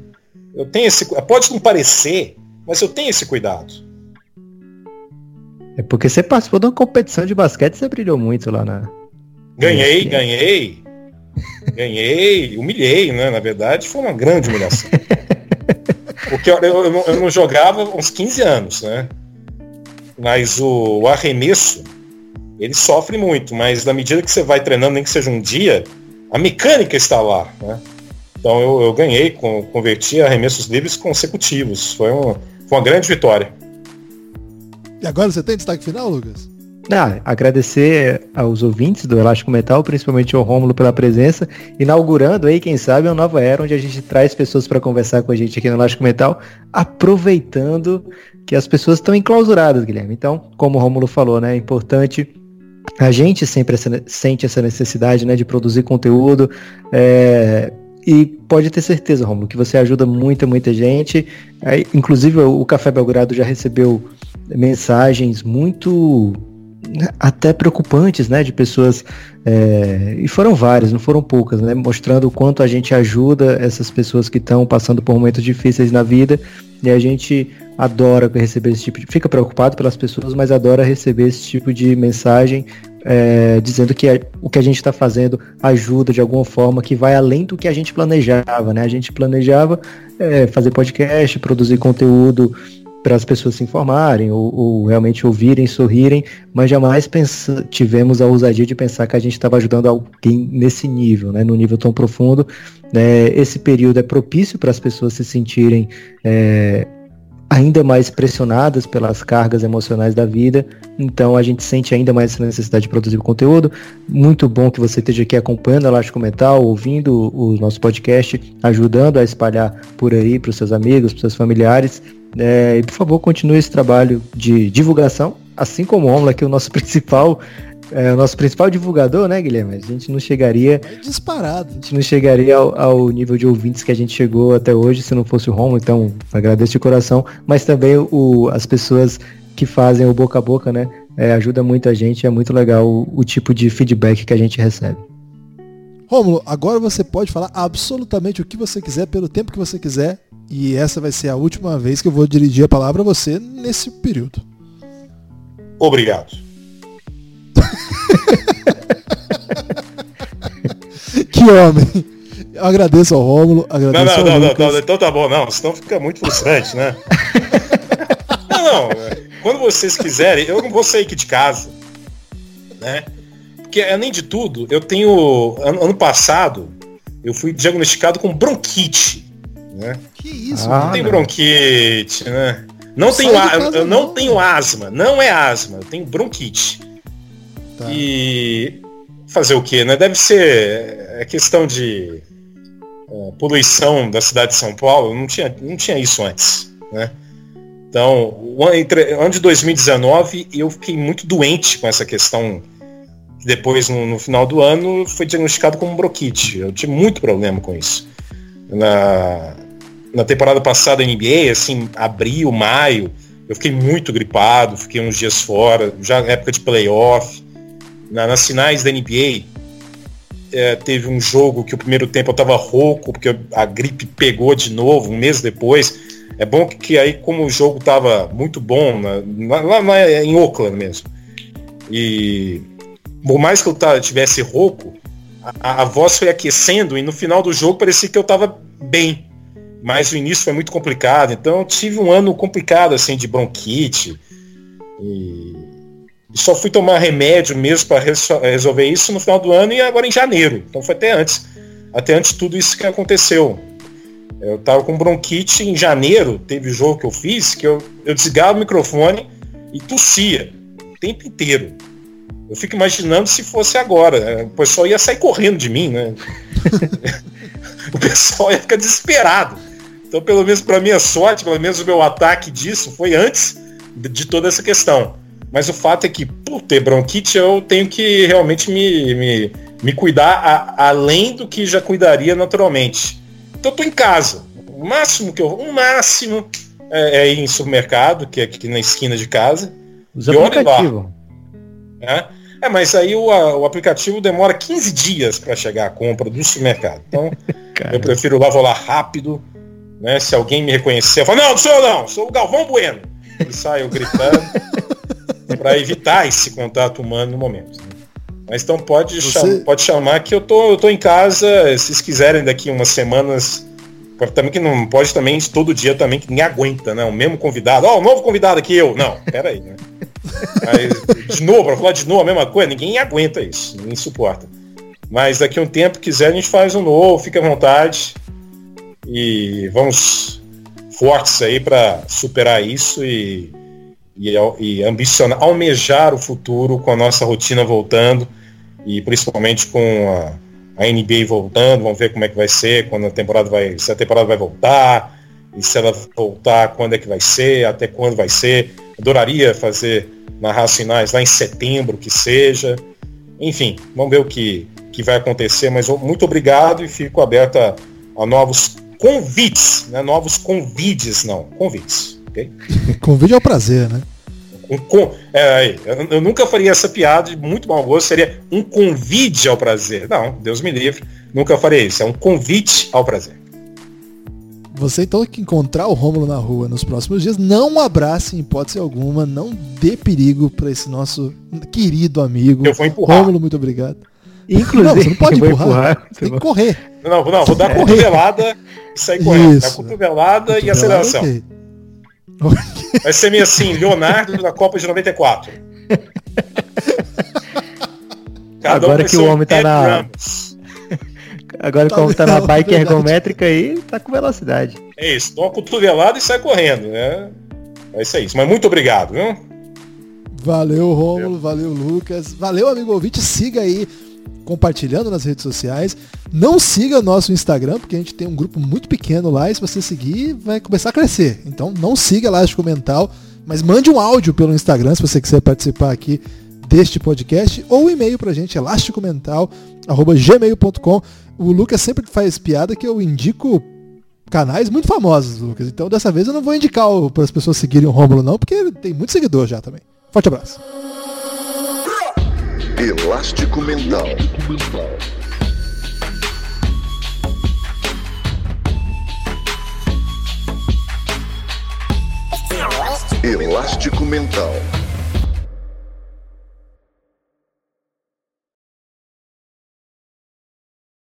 D: Eu tenho esse. Pode não parecer, mas eu tenho esse cuidado.
C: É porque você participou de uma competição de basquete e você brilhou muito lá na.
D: Ganhei, ganhei. Ganhei, humilhei, né? Na verdade, foi uma grande humilhação. Porque eu, eu, eu não jogava uns 15 anos, né? Mas o, o arremesso, ele sofre muito, mas na medida que você vai treinando, nem que seja um dia, a mecânica está lá, né? Então eu, eu ganhei, com, converti arremessos livres consecutivos. Foi, um, foi uma grande vitória.
B: E agora você tem destaque final, Lucas?
C: Ah, agradecer aos ouvintes do Elástico Metal, principalmente ao Rômulo pela presença, inaugurando aí, quem sabe, uma nova era onde a gente traz pessoas para conversar com a gente aqui no Elástico Metal, aproveitando que as pessoas estão enclausuradas, Guilherme. Então, como o Rômulo falou, né, é importante a gente sempre essa- sente essa necessidade, né, de produzir conteúdo, é, e pode ter certeza, Romulo, que você ajuda muita, muita gente. Inclusive, o Café Belgrado já recebeu mensagens muito até preocupantes, né, de pessoas é, e foram várias, não foram poucas, né, mostrando o quanto a gente ajuda essas pessoas que estão passando por momentos difíceis na vida e a gente adora receber esse tipo de, fica preocupado pelas pessoas, mas adora receber esse tipo de mensagem é, dizendo que é, o que a gente está fazendo ajuda de alguma forma, que vai além do que a gente planejava, né? A gente planejava é, fazer podcast, produzir conteúdo para as pessoas se informarem ou, ou, realmente ouvirem, sorrirem, mas jamais tivemos a ousadia de pensar que a gente estava ajudando alguém nesse nível, né, no nível tão profundo. É, esse período é propício para as pessoas se sentirem é, ainda mais pressionadas pelas cargas emocionais da vida, então a gente sente ainda mais essa necessidade de produzir conteúdo. Muito bom que você esteja aqui acompanhando Elástico Mental, ouvindo o nosso podcast, ajudando a espalhar por aí para os seus amigos, para os seus familiares. É, e por favor, continue esse trabalho de divulgação, assim como o Omla, que é o nosso *laughs* principal, é, o nosso principal divulgador, né, Guilherme? A gente não chegaria.
B: É disparado.
C: A gente não chegaria ao, ao, nível de ouvintes que a gente chegou até hoje se não fosse o Romulo, então agradeço de coração, mas também o, as pessoas que fazem o boca a boca, né? É, ajuda muito a gente, é muito legal o, o tipo de feedback que a gente recebe.
B: Rômulo, agora você pode falar absolutamente o que você quiser, pelo tempo que você quiser, e essa vai ser a última vez que eu vou dirigir a palavra a você nesse período.
D: Obrigado. *laughs*
B: que homem. Eu agradeço ao Rômulo, agradeço
D: não, não,
B: ao
D: não, não, então tá bom, não, senão fica muito frustrante, né? *laughs* não, não, quando vocês quiserem, eu não vou sair aqui de casa, né? Porque além de tudo, eu tenho ano, ano passado eu fui diagnosticado com bronquite né?
B: Que isso?
D: Ah, não tem bronquite, né? Não tenho, eu não, não tenho asma, não é asma, eu tenho bronquite. Tá. E fazer o que, né? Deve ser é questão de é, poluição da cidade de São Paulo, não tinha, não tinha isso antes, né? Então, o ano de 2019 eu fiquei muito doente com essa questão. Depois, no, no final do ano, foi diagnosticado como bronquite. Eu tive muito problema com isso. Na, na temporada passada da NBA, assim, abril, maio, eu fiquei muito gripado, fiquei uns dias fora, já na época de playoff. Na, nas finais da NBA, é, teve um jogo que o primeiro tempo eu tava rouco, porque a gripe pegou de novo, um mês depois. É bom que, que aí, como o jogo tava muito bom, na, lá, lá, em Oakland mesmo, e por mais que eu tivesse rouco, a, a voz foi aquecendo e no final do jogo parecia que eu tava bem mas o início foi muito complicado. Então eu tive um ano complicado assim de bronquite e só fui tomar remédio mesmo para resolver isso no final do ano e agora em janeiro. Então foi até antes, até antes de tudo isso que aconteceu. Eu tava com bronquite em janeiro, teve jogo que eu fiz que eu, eu desligava o microfone e tossia o tempo inteiro. Eu fico imaginando se fosse agora. O pessoal ia sair correndo de mim, né? *laughs* o pessoal ia ficar desesperado. Então, pelo menos para minha sorte, pelo menos o meu ataque disso foi antes de toda essa questão. Mas o fato é que, por ter bronquite, eu tenho que realmente me, me, me cuidar a, além do que já cuidaria naturalmente. Então, eu tô em casa. O máximo que eu. O máximo é, é ir em supermercado, que é aqui na esquina de casa.
C: Usa e aplicativo.
D: Lá. É, é, mas aí o, a, o aplicativo demora 15 dias para chegar a compra do supermercado. Então, *laughs* eu prefiro lá, vou lá rápido né? Se alguém me reconhecer, eu falo, não, não sou eu não, sou o Galvão Bueno. E saio gritando *laughs* para evitar esse contato humano no momento. Né? Mas então pode, Você... cham pode chamar que eu tô, eu tô em casa, se vocês quiserem daqui umas semanas. Também que não pode também todo dia também que ninguém aguenta, né? O mesmo convidado, ó, oh, um novo convidado aqui eu. Não, pera aí, né? Mas, de novo, para falar de novo a mesma coisa, ninguém aguenta isso, ninguém suporta. Mas daqui a um tempo quiser a gente faz um novo, fica à vontade e vamos fortes aí para superar isso e, e, e ambicionar, almejar o futuro com a nossa rotina voltando e principalmente com a, a NBA voltando, vamos ver como é que vai ser, quando a temporada vai, se a temporada vai voltar, e se ela voltar, quando é que vai ser, até quando vai ser. Adoraria fazer narrar finais lá em setembro, que seja. Enfim, vamos ver o que, que vai acontecer, mas muito obrigado e fico aberto a, a novos convites, né? Novos convites, não, convites. Okay? *laughs*
B: Convite é prazer, né?
D: Um, com, é, eu, eu, nunca faria essa piada de muito mau gosto, seria um convite ao prazer. Não, Deus me livre, nunca faria isso. É um convite ao prazer.
B: Você então que encontrar o Rômulo na rua nos próximos dias, não abrace em hipótese alguma, não dê perigo para esse nosso querido amigo.
D: Eu vou empurrar.
B: Rômulo, muito obrigado.
C: Inclusive,
B: não, você não pode empurrar.
C: empurrar.
B: Você tem que correr.
D: Não, não, vou dar
B: É.
D: cotovelada e sair correndo. Dar
B: Isso.
D: cotovelada e aceleração.
B: Ok.
D: Vai ser meio assim, Leonardo da Copa de 94. Cada
C: Agora
D: vai
C: que o
D: um
C: homem tá na-
D: Ramos.
C: Agora
B: Tá
C: como tá na
B: legal,
C: bike
B: verdade.
C: ergométrica aí, tá com velocidade.
D: É isso, uma cotovelada e sai correndo. né? É isso aí. Mas muito obrigado, viu?
B: Valeu, Rômulo, valeu, Lucas. Valeu, amigo ouvinte. Siga aí compartilhando nas redes sociais. Não siga nosso Instagram, porque a gente tem um grupo muito pequeno lá e se você seguir, vai começar a crescer. Então não siga Elástico Mental, mas mande um áudio pelo Instagram se você quiser participar aqui deste podcast ou um e-mail pra gente, elasticomental.gmail.com. O Lucas sempre faz piada que eu indico canais muito famosos, Lucas. Então dessa vez eu não vou indicar para as pessoas seguirem o Rômulo não, porque ele tem muito seguidor já também. Forte abraço.
A: Elástico Mental. Elástico Mental.